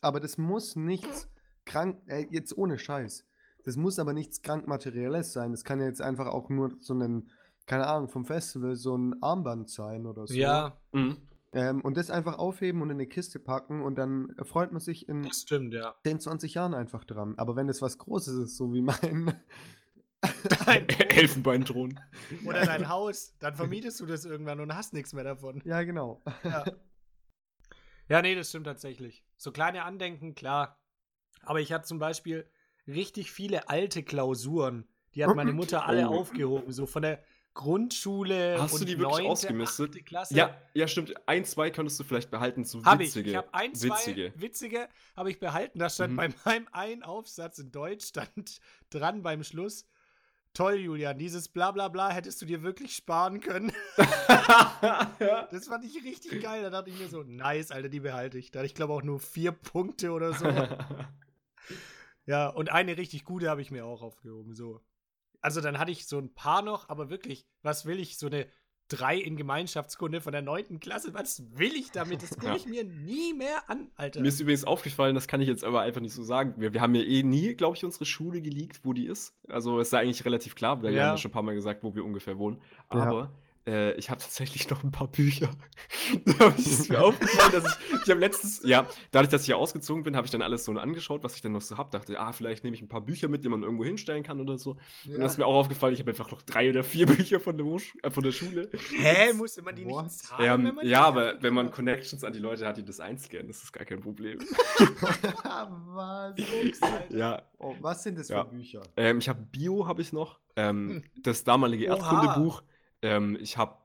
Aber das muss nichts krank, äh, jetzt ohne Scheiß. Das muss aber nichts krankmaterielles sein. Das kann ja jetzt einfach auch nur so ein, keine Ahnung, vom Festival so ein Armband sein oder so. Ja, Mhm. Ähm, und das einfach aufheben und in eine Kiste packen und dann freut man sich in das stimmt, ja. 10, 20 Jahren einfach dran. Aber wenn das was Großes ist, so wie mein. Dein Elfenbeinthron. oder dein Haus, dann vermietest du das irgendwann und hast nichts mehr davon. ja, genau. Ja. ja, nee, das stimmt tatsächlich. So kleine Andenken, klar. Aber ich hatte zum Beispiel richtig viele alte Klausuren. Die hat meine Mutter alle Oh. aufgehoben. So von der Grundschule. Hast du die wirklich neunte, ausgemistet? achte Klasse. Ja, ja, stimmt. Ein, zwei könntest du vielleicht behalten, so Habe ich. witzige. Ich habe ein, zwei witzige. witzige habe ich behalten. Da stand Mhm. bei meinem einen Aufsatz in Deutsch stand dran beim Schluss. Toll, Julian, dieses Blablabla hättest du dir wirklich sparen können. Das fand ich richtig geil. Da dachte ich mir so, nice, Alter, die behalte ich. Da hatte ich glaube auch nur vier Punkte oder so. ja, und eine richtig gute habe ich mir auch aufgehoben. So. Also dann hatte ich so ein paar noch, aber wirklich, was will ich? So eine 3 in Gemeinschaftskunde von der 9. Klasse. Was will ich damit? Das gucke Ja. ich mir nie mehr an, Alter. Mir ist übrigens aufgefallen, das kann ich jetzt aber einfach nicht so sagen. Wir, wir haben ja eh nie, glaube ich, unsere Schule geleakt, wo die ist. Also ist ja eigentlich relativ klar, weil wir Ja. haben ja schon ein paar Mal gesagt, wo wir ungefähr wohnen. Ja. Äh, ich habe tatsächlich noch ein paar Bücher. da habe ich ist mir aufgefallen, dass ich, ich habe letztens, ja, dadurch, dass ich ja ausgezogen bin, habe ich dann alles so angeschaut, was ich dann noch so habe. Dachte, ah, vielleicht nehme ich ein paar Bücher mit, die man irgendwo hinstellen kann oder so. Und dann ist mir auch aufgefallen, ich habe einfach noch drei oder vier Bücher von der, Hochsch- äh, von der Schule. Hä, musste man die What? nicht zahlen? Ja, wenn ähm, man ja aber wenn man Connections an die Leute hat, die das einscannen, das ist gar kein Problem. was? ja, Oh, was sind das Ja. für Bücher? Ähm, ich habe Bio, habe ich noch. Ähm, Hm. das damalige. Erdkundebuch. Ähm, ich habe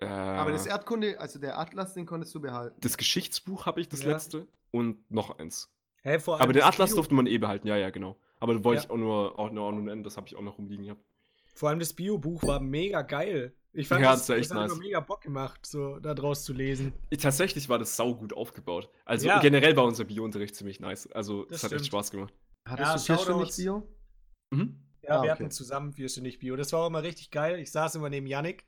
äh, Aber das Erdkunde, also der Atlas, den konntest du behalten. das Geschichtsbuch habe ich, das Ja. letzte. Und noch eins. Hä, vor allem Aber den Atlas Bio- durfte man eh behalten, ja, ja, genau. Aber da wollte Ja. ich auch nur, auch nur, auch nur nennen, das habe ich auch noch rumliegen gehabt. Vor allem das Bio-Buch war mega geil. Ich fand Ja, das, das war echt das hat nice. immer mega Bock gemacht, so da draus zu lesen. Tatsächlich war das sau gut aufgebaut. Also Ja. generell war unser Biounterricht ziemlich nice. Also Das das hat echt. Spaß gemacht. Hattest Ja, du vierstündig Shoutouts. Bio? Mhm. Ja, Ah, wir okay. hatten zusammen vierstündig Bio. Das war auch immer richtig geil. Ich saß immer neben Yannick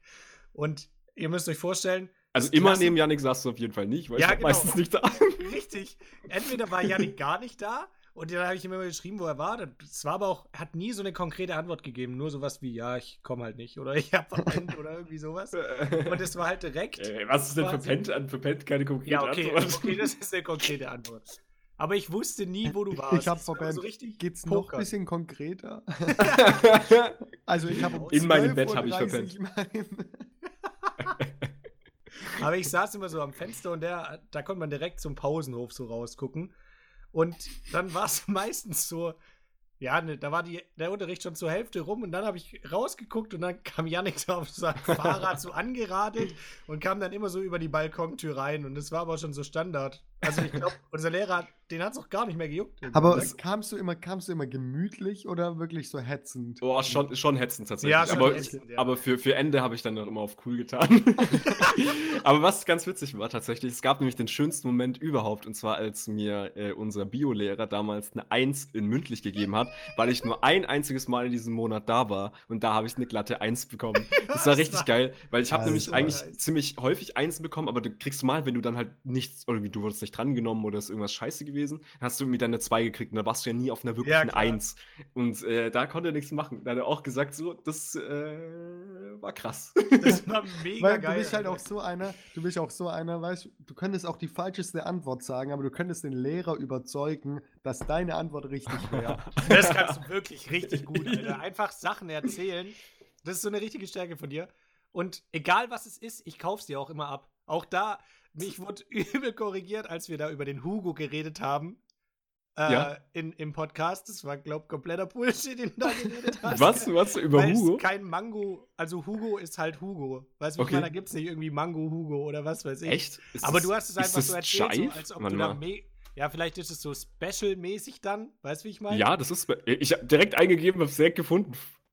und ihr müsst euch vorstellen, Also das immer neben Janik saß du auf jeden Fall nicht, weil Ja, ich war genau. meistens nicht da. Richtig. Entweder war Yannick gar nicht da Und dann habe ich ihm immer geschrieben, wo er war. Das war aber auch, er hat nie so eine konkrete Antwort gegeben. Nur sowas wie, ja, ich komme halt nicht. Oder ich habe verpennt oder irgendwie sowas. Und es war halt direkt. Äh, was ist denn verpennt an verpennt? Keine konkrete Ja, okay, Antwort. okay, das ist eine konkrete Antwort. Aber ich wusste nie, wo du warst. Ich hab Das war verpennt. so richtig Geht's noch ein bisschen konkreter? Also ich habe um In meinem 12:30 Bett hab ich mein- Aber ich saß immer so am Fenster und der, da konnte man direkt zum Pausenhof so rausgucken. Und dann war es meistens so, ja, ne, da war die, der Unterricht schon zur Hälfte rum und dann habe ich rausgeguckt und dann kam Yannick da auf seinem Fahrrad so angeradelt und kam dann immer so über die Balkontür rein und das war aber schon so Standard. Also ich glaube, unser Lehrer, den hat es auch gar nicht mehr gejuckt. Aber Das- kamst du immer, kamst du immer gemütlich oder wirklich so hetzend? Oh, schon, schon hetzend tatsächlich. Ja, schon aber, ätzend, ja. aber für, für Ende habe ich dann noch immer auf cool getan. aber was ganz witzig war tatsächlich, es gab nämlich den schönsten Moment überhaupt, und zwar als mir äh, unser Biolehrer damals eine Eins in mündlich gegeben hat, weil ich nur ein einziges Mal in diesem Monat da war und da habe ich eine glatte Eins bekommen. Das war richtig geil, weil ich habe Also, nämlich eigentlich nice. ziemlich häufig Einsen bekommen, aber du kriegst mal, wenn du dann halt nichts, irgendwie du wurdest nicht drangenommen oder ist irgendwas scheiße gewesen, dann hast du irgendwie dann eine 2 gekriegt und da warst du ja nie auf einer wirklichen klar. Eins. Und äh, da konnte er nichts machen. Da hat er auch gesagt, so, das äh, war krass. Das war mega Weil geil. du bist halt auch so einer, du bist auch so einer, weißt du, du könntest auch die falscheste Antwort sagen, aber du könntest den Lehrer überzeugen, dass deine Antwort richtig wäre. Das kannst du wirklich richtig gut, Alter. Einfach Sachen erzählen. Das ist so eine richtige Stärke von dir. Und egal was es ist, ich kauf's dir auch immer ab. Auch da, mich wurde übel korrigiert, als wir da über den Hugo geredet haben. Äh, Ja. in, Im Podcast. Das war, glaub kompletter Bullshit, den du da geredet hast. Was? Was? Über Weil Hugo? Es kein Mango. Also Hugo ist halt Hugo. Weißt du, wie ich Okay. meine, da gibt's nicht irgendwie Mango Hugo oder was weiß ich. Echt? Ist Aber das- du hast es einfach so erzählt, so, als ob Warte du da Ja, vielleicht ist es so special-mäßig dann. Weißt du, wie ich meine? Ja, das ist. Ich habe direkt eingegeben, hab's direkt gefunden.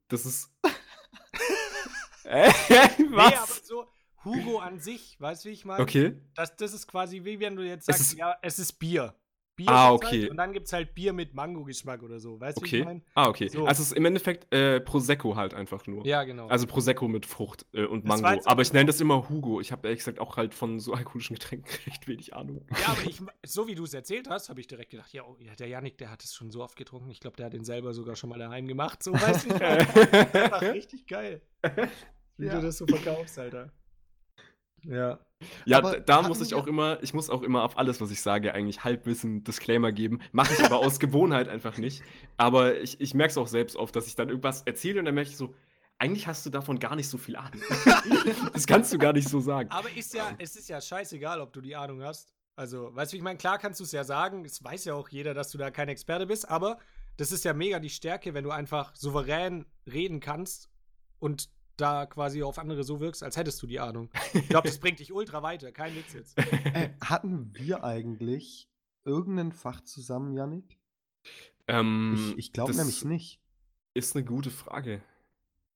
Das ist. äh, Nee, aber was? so Hugo an sich, weißt du, wie ich meine? Okay. Das, das ist quasi wie wenn du jetzt Es sagst, ist- ja, es ist Bier. Bier Ah, okay. Halt, und dann gibt es halt Bier mit Mango-Geschmack oder so. Weißt du, wie ich Okay. meine? Ah, okay. So. Also es ist im Endeffekt äh, Prosecco halt einfach nur. Ja, genau. Also Prosecco mit Frucht äh, und Das war Mango. Aber ich nenne das immer Hugo. Ich habe ehrlich gesagt auch halt von so alkoholischen Getränken recht wenig Ahnung. ja, aber ich, so wie du es erzählt hast, habe ich direkt gedacht, ja, oh, ja, der Janik, der hat es schon so oft getrunken. Ich glaube, der hat den selber sogar schon mal daheim gemacht. So, weißt du, meine? Einfach richtig geil. Wie Ja. du das so verkaufst, Alter. Ja. Ja, Aber da, muss ich auch immer, ich muss auch immer auf alles, was ich sage, eigentlich Halbwissen, Disclaimer geben. Mache ich aber aus Gewohnheit einfach nicht. Aber ich, ich merke es auch selbst oft, dass ich dann irgendwas erzähle und dann merke ich so, eigentlich hast du davon gar nicht so viel Ahnung. das kannst du gar nicht so sagen. Aber ist ja, es ist ja scheißegal, ob du die Ahnung hast. Also, weißt du, wie ich meine, klar kannst du es ja sagen, es weiß ja auch jeder, dass du da kein Experte bist, aber das ist ja mega die Stärke, wenn du einfach souverän reden kannst und da quasi auf andere so wirkst, als hättest du die Ahnung. Ich glaube, das bringt dich ultra weiter, kein Witz jetzt. Äh, hatten wir eigentlich irgendein Fach zusammen, Yannick? Ähm, Ich, ich glaube nämlich nicht. Ist eine gute Frage.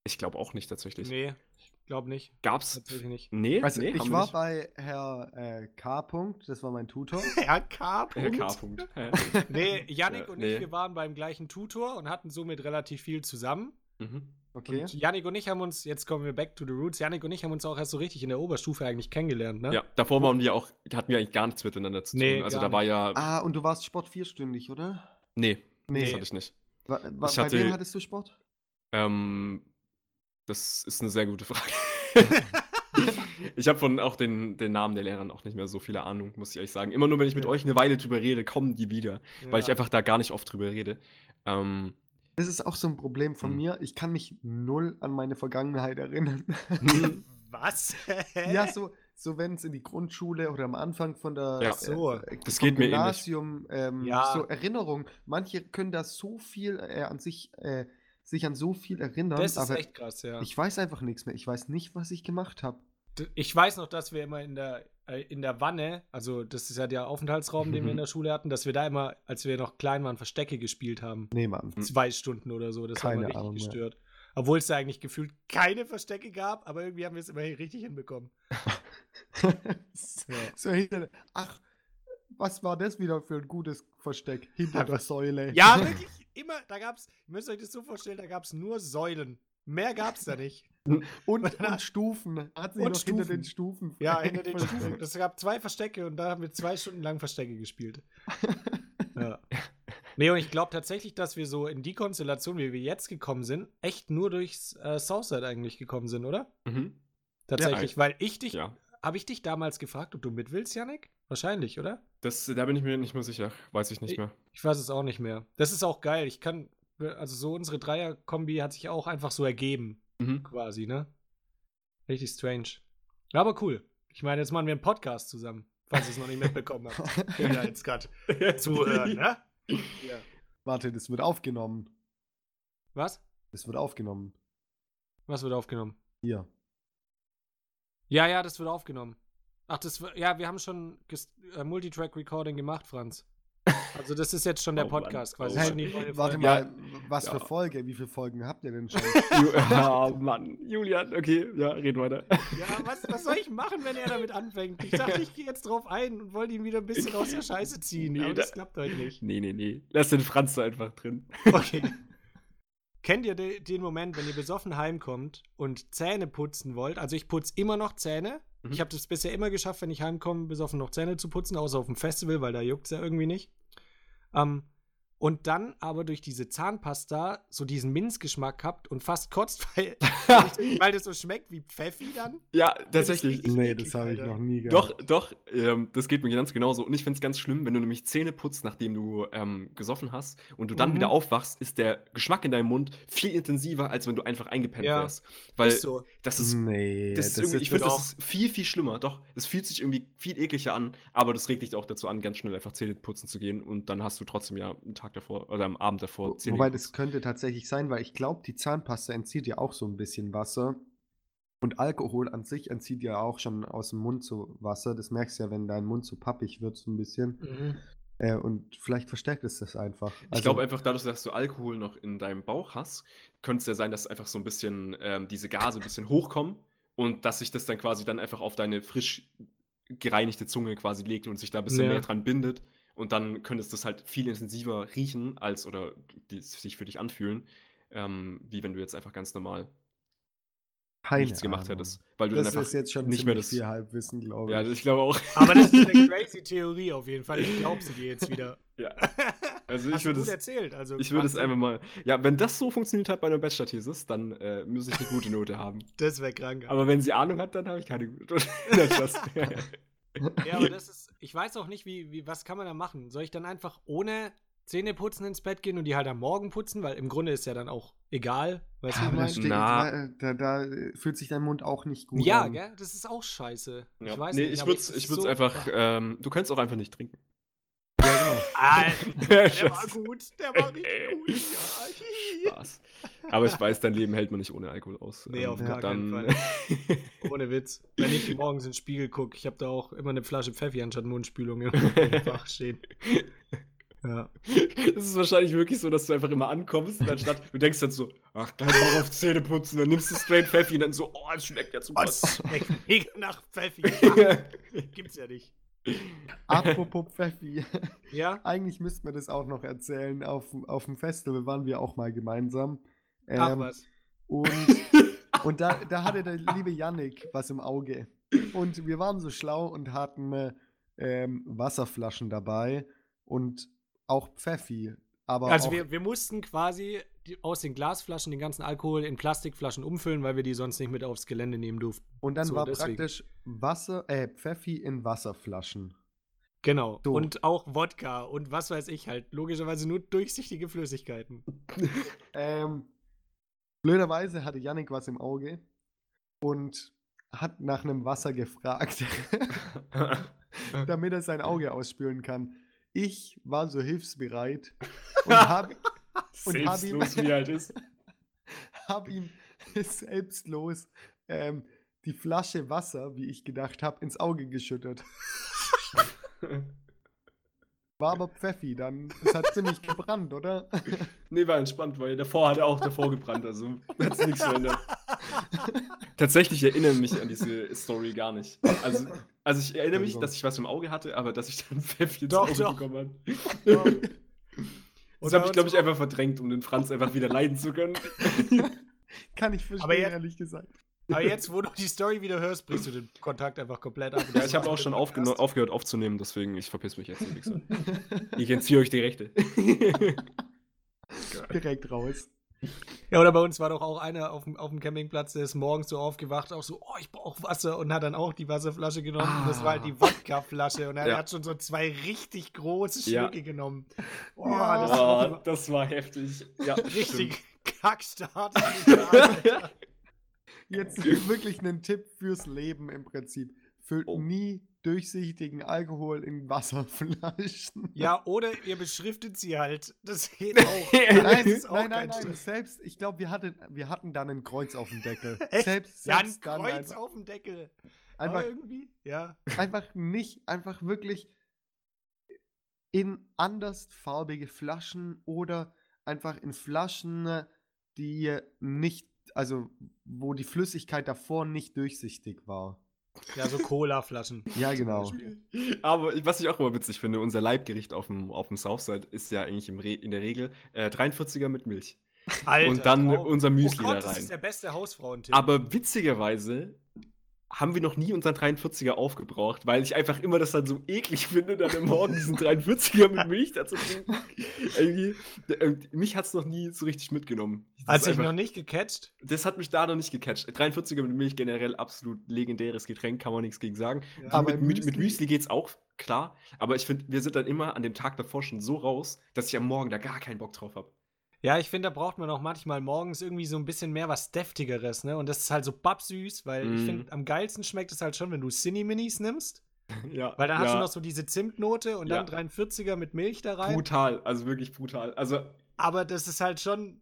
Ich glaube auch nicht tatsächlich. Nee, ich glaube nicht. Gab's. Tatsächlich nicht. Nee, Also nee, ich war nicht. bei Herr äh, K. -Punkt, das war mein Tutor. Äh, K. -Punkt. Hä? Nee, Yannick Ja, und nee. ich, wir waren beim gleichen Tutor und hatten somit relativ viel zusammen. mhm. Okay. Und Yannick und ich haben uns, jetzt kommen wir back to the roots, Yannick und ich haben uns auch erst so richtig in der Oberstufe eigentlich kennengelernt, ne? Ja, davor waren wir auch, hatten wir eigentlich gar nichts miteinander zu tun. Nee, also da war ja. Ah, und du warst Sport vierstündig, oder? Nee, Nee. das hatte ich nicht. Wa wa Ich bei hatte- wem hattest du Sport? Ähm, das ist eine sehr gute Frage. ich habe von auch den, den Namen der Lehrer auch nicht mehr so viele Ahnung, muss ich ehrlich sagen. Immer nur, wenn ich mit Ja. euch eine Weile drüber rede, kommen die wieder. Weil ich Ja. einfach da gar nicht oft drüber rede. Ähm, Das ist auch so ein Problem von Hm. mir. Ich kann mich null an meine Vergangenheit erinnern. Was? ja, so, so wenn es in die Grundschule oder am Anfang von der Ja. äh, So. äh, Das geht mir ähnlich. Gymnasium, ähm, Ja. so Erinnerung. Manche können da so viel äh, an sich, äh, sich an so viel erinnern, Das ist aber echt krass, ja. ich weiß einfach nichts mehr. Ich weiß nicht, was ich gemacht habe. Ich weiß noch, dass wir immer in der, in der Wanne, also das ist ja der Aufenthaltsraum, den wir in der Schule hatten, dass wir da immer, als wir noch klein waren, Verstecke gespielt haben. Nee, Mann. Zwei Stunden oder so. Das Keine immer richtig Ahnung mehr. gestört. Obwohl es da eigentlich gefühlt keine Verstecke gab, aber irgendwie haben wir es immer richtig hinbekommen. So hinter, ach, was war das wieder für ein gutes Versteck hinter der Säule? Ja, wirklich immer, da gab's, ihr müsst euch das so vorstellen, da gab's nur Säulen. Mehr gab's da nicht. Und, und Stufen. Hat sich Und noch hinter Stufen. den Stufen. Ja, hinter den. Stufen. Es gab zwei Verstecke und da haben wir zwei Stunden lang Verstecke gespielt. Ja. Nee, und ich glaube tatsächlich, dass wir so in die Konstellation, wie wir jetzt gekommen sind, echt nur durchs äh, Southside eigentlich gekommen sind, oder? Mhm. Tatsächlich, weil ich dich, Ja. habe ich dich damals gefragt, ob du mit willst, Yannick? Wahrscheinlich, oder? Das, da bin ich mir nicht mehr sicher. Weiß ich nicht Ich- mehr. Ich weiß es auch nicht mehr. Das ist auch geil. Ich kann, also so unsere Dreier-Kombi hat sich auch einfach so ergeben, Mhm. quasi, ne? Richtig strange. Ja, aber cool. Ich meine, jetzt machen wir einen Podcast zusammen, falls ihr es noch nicht mitbekommen habt. Ja, jetzt gerade zuhören, ne? Ja. Warte, das wird aufgenommen. Was? Das wird aufgenommen. Was wird aufgenommen? Hier. Ja, ja, das wird aufgenommen. Ach, das wird, ja, wir haben schon äh, Multitrack-Recording gemacht, Franz. Also das ist jetzt schon der Oh Podcast oh quasi. Mann. Schon die neue Warte Folge. Ja. mal, was für Ja. Folge? Wie viele Folgen habt ihr denn schon? Ja, Mann. Julian, okay, ja, red weiter. Ja, was, was soll ich machen, wenn er damit anfängt? Ich dachte, ich gehe jetzt drauf ein und wollte ihn wieder ein bisschen aus der Scheiße ziehen. Nee, aber das da- klappt heute nicht. Nee, nee, nee. Lass den Franz da einfach drin. Okay. Kennt ihr de den Moment, wenn ihr besoffen heimkommt und Zähne putzen wollt? Also ich putze immer noch Zähne. Mhm. Ich habe das bisher immer geschafft, wenn ich heimkomme, besoffen noch Zähne zu putzen, außer auf dem Festival, weil da juckt es ja irgendwie nicht. Ähm, und dann aber durch diese Zahnpasta so diesen Minzgeschmack habt und fast kotzt, weil, weil das so schmeckt wie Pfeffi dann. Ja, Das tatsächlich. richtig nee, das habe ich noch nie Doch, gehabt. doch, ähm, das geht mir ganz genauso. Und ich finde es ganz schlimm, wenn du nämlich Zähne putzt, nachdem du ähm, gesoffen hast und du dann Mhm. wieder aufwachst, ist der Geschmack in deinem Mund viel intensiver, als wenn du einfach eingepennt Ja, wärst. Weil ist so. das ist Nee, Das ist irgendwie, ich finde, doch- das ist viel, viel schlimmer. Doch, es fühlt sich irgendwie viel ekliger an, aber das regt dich auch dazu an, ganz schnell einfach Zähne putzen zu gehen und dann hast du trotzdem ja einen Tag davor oder am Abend davor Zähne Wobei, das könnte tatsächlich sein, weil ich glaube, die Zahnpasta entzieht ja auch so ein bisschen Wasser. Und Alkohol an sich entzieht ja auch schon aus dem Mund so Wasser. Das merkst du ja, wenn dein Mund so pappig wird, so ein bisschen. Mhm. Äh, und vielleicht verstärkt es das einfach. Ich Also, glaube einfach, dadurch, dass du Alkohol noch in deinem Bauch hast, könnte es ja sein, dass einfach so ein bisschen ähm, diese Gase ein bisschen hochkommen und dass sich das dann quasi dann einfach auf deine frisch gereinigte Zunge quasi legt und sich da ein bisschen Ja. mehr dran bindet. Und dann könntest du es halt viel intensiver riechen, als oder die, sich für dich anfühlen, ähm, wie wenn du jetzt einfach ganz normal keine nichts gemacht Ahnung. hättest. Weil du Das dann einfach ist jetzt schon nicht mehr das. viel Halbwissen, glaube Ja, ich. ich glaube auch. Aber das ist eine crazy Theorie auf jeden Fall. Ich glaube sie dir jetzt wieder. Ja. Also ich Hast du würde es, erzählt. Also ich würde es einfach mal. Ja, wenn das so funktioniert hat bei einer Bachelor-Thesis, dann äh, muss ich eine gute Note haben. Das wäre krank. Aber wenn sie Ahnung hat, dann habe ich keine gute Note. Ja, aber das ist. Ich weiß auch nicht, wie, wie, was kann man da machen? Soll ich dann einfach ohne Zähne putzen ins Bett gehen und die halt am Morgen putzen? Weil im Grunde ist ja dann auch egal. Weißt du, Ja, wie aber steht, Na. da, da, da fühlt sich dein Mund auch nicht gut Ja, an. gell? Das ist auch scheiße. Ja. Ich weiß nee, nicht. ich würde es so- einfach. Ähm, du könntest auch einfach nicht trinken. Der war gut. Der war richtig gut. Ja. Spaß. Aber ich weiß, dein Leben hält man nicht ohne Alkohol aus. Nee, auf gar keinen dann, Ohne Witz. Wenn ich morgens in den Spiegel gucke, ich habe da auch immer eine Flasche Pfeffi anstatt Mundspülung im Fach stehen. Ja. Es ist wahrscheinlich wirklich so, dass du einfach immer ankommst und anstatt, du denkst dann so, ach, geil, Bock auf Zähne putzen, dann nimmst du straight Pfeffi und dann so, oh, es schmeckt ja zum Kotzen. Schmeckt mega nach Pfeffi. Gibt's ja nicht. Apropos Pfeffi. Ja? Eigentlich müssten wir das auch noch erzählen. Auf, auf dem Festival waren wir auch mal gemeinsam. Ach Ähm, was. Und, und da, da hatte der liebe Yannick was im Auge. Und wir waren so schlau und hatten äh, ähm, Wasserflaschen dabei und auch Pfeffi. Aber Also wir, wir mussten quasi aus den Glasflaschen den ganzen Alkohol in Plastikflaschen umfüllen, weil wir die sonst nicht mit aufs Gelände nehmen durften. und dann so, war deswegen. praktisch Wasser, äh, Pfeffi in Wasserflaschen. Genau. So. Und auch Wodka und was weiß ich halt. Logischerweise nur durchsichtige Flüssigkeiten. Ähm, blöderweise hatte Yannick was im Auge und hat nach einem Wasser gefragt, damit er sein Auge ausspülen kann. Ich war so hilfsbereit und habe Und hab ihm- wie halt ist. hab ihm selbstlos ähm, die Flasche Wasser, wie ich gedacht habe, ins Auge geschüttet. War aber Pfeffi, dann. Es hat ziemlich gebrannt, oder? Nee, war entspannt, weil davor hat er auch davor gebrannt, also hat sich nichts verändert. Tatsächlich erinnere mich an diese Story gar nicht. Also, also ich erinnere mich, dass ich was im Auge hatte, aber dass ich dann Pfeffi ins Auge doch. bekommen habe. Das habe ich, glaube ich, einfach verdrängt, um den Franz einfach wieder leiden zu können. Kann ich verstehen, Aber jetzt- ehrlich gesagt. Aber jetzt, wo du die Story wieder hörst, brichst du den Kontakt einfach komplett ab. Ja, ich habe auch schon aufgehört aufzunehmen, deswegen ich verpiss mich jetzt. Ich entziehe euch die Rechte. Direkt raus. Ja, oder bei uns war doch auch einer auf dem, auf dem Campingplatz, der ist morgens so aufgewacht, auch so, oh, ich brauche Wasser und hat dann auch die Wasserflasche genommen. Und das war halt die Wodkaflasche und er Ja. hat schon so zwei richtig große Ja. Schlücke genommen. Oh, Ja. das Oh, war das war heftig. Ja, richtig Kackstart. Jetzt wirklich einen Tipp fürs Leben im Prinzip. Füllt Oh. nie durchsichtigen Alkohol in Wasserflaschen. ja, oder ihr beschriftet sie halt. Das geht auch. Nein, Das auch nein, nein, nein. Selbst, ich glaube, wir hatten, wir hatten dann ein Kreuz auf dem Deckel. Echt? Selbst, Ja, ein Kreuz einfach, auf dem Deckel. einfach, Aber irgendwie, ja. einfach nicht, einfach wirklich in andersfarbige Flaschen oder einfach in Flaschen, die nicht, also wo die Flüssigkeit davor nicht durchsichtig war. Ja, so Cola-Flaschen. Ja, genau. Aber was ich auch immer witzig finde, unser Leibgericht auf dem, auf dem Southside ist ja eigentlich in der Regel äh, 43er mit Milch. Alter, und dann Traum. unser Müsli oh Gott, da Das rein. ist der beste Hausfrauentipp. Aber witzigerweise haben wir noch nie unseren 43er aufgebraucht, weil ich einfach immer das dann so eklig finde, dann am Morgen diesen 43er mit Milch dazu trinken. Irgendwie, äh, mich hat es noch nie so richtig mitgenommen. Das Hat sich noch nicht gecatcht? Das hat mich da noch nicht gecatcht. 43er mit Milch generell absolut legendäres Getränk, kann man nichts gegen sagen. Ja. Aber mit, mit, mit Müsli- Müsli geht's auch, klar. Aber ich finde, wir sind dann immer an dem Tag davor schon so raus, dass ich am Morgen da gar keinen Bock drauf habe. Ja, ich finde, da braucht man auch manchmal morgens irgendwie so ein bisschen mehr was Deftigeres, ne? Und das ist halt so babsüß, weil ich Mhm. finde, am geilsten schmeckt es halt schon, wenn du Cinni-Minis nimmst. Ja, Weil dann hast ja, du noch so diese Zimtnote und Ja. dann 43er mit Milch da rein. brutal, also wirklich brutal. Also Aber das ist halt schon,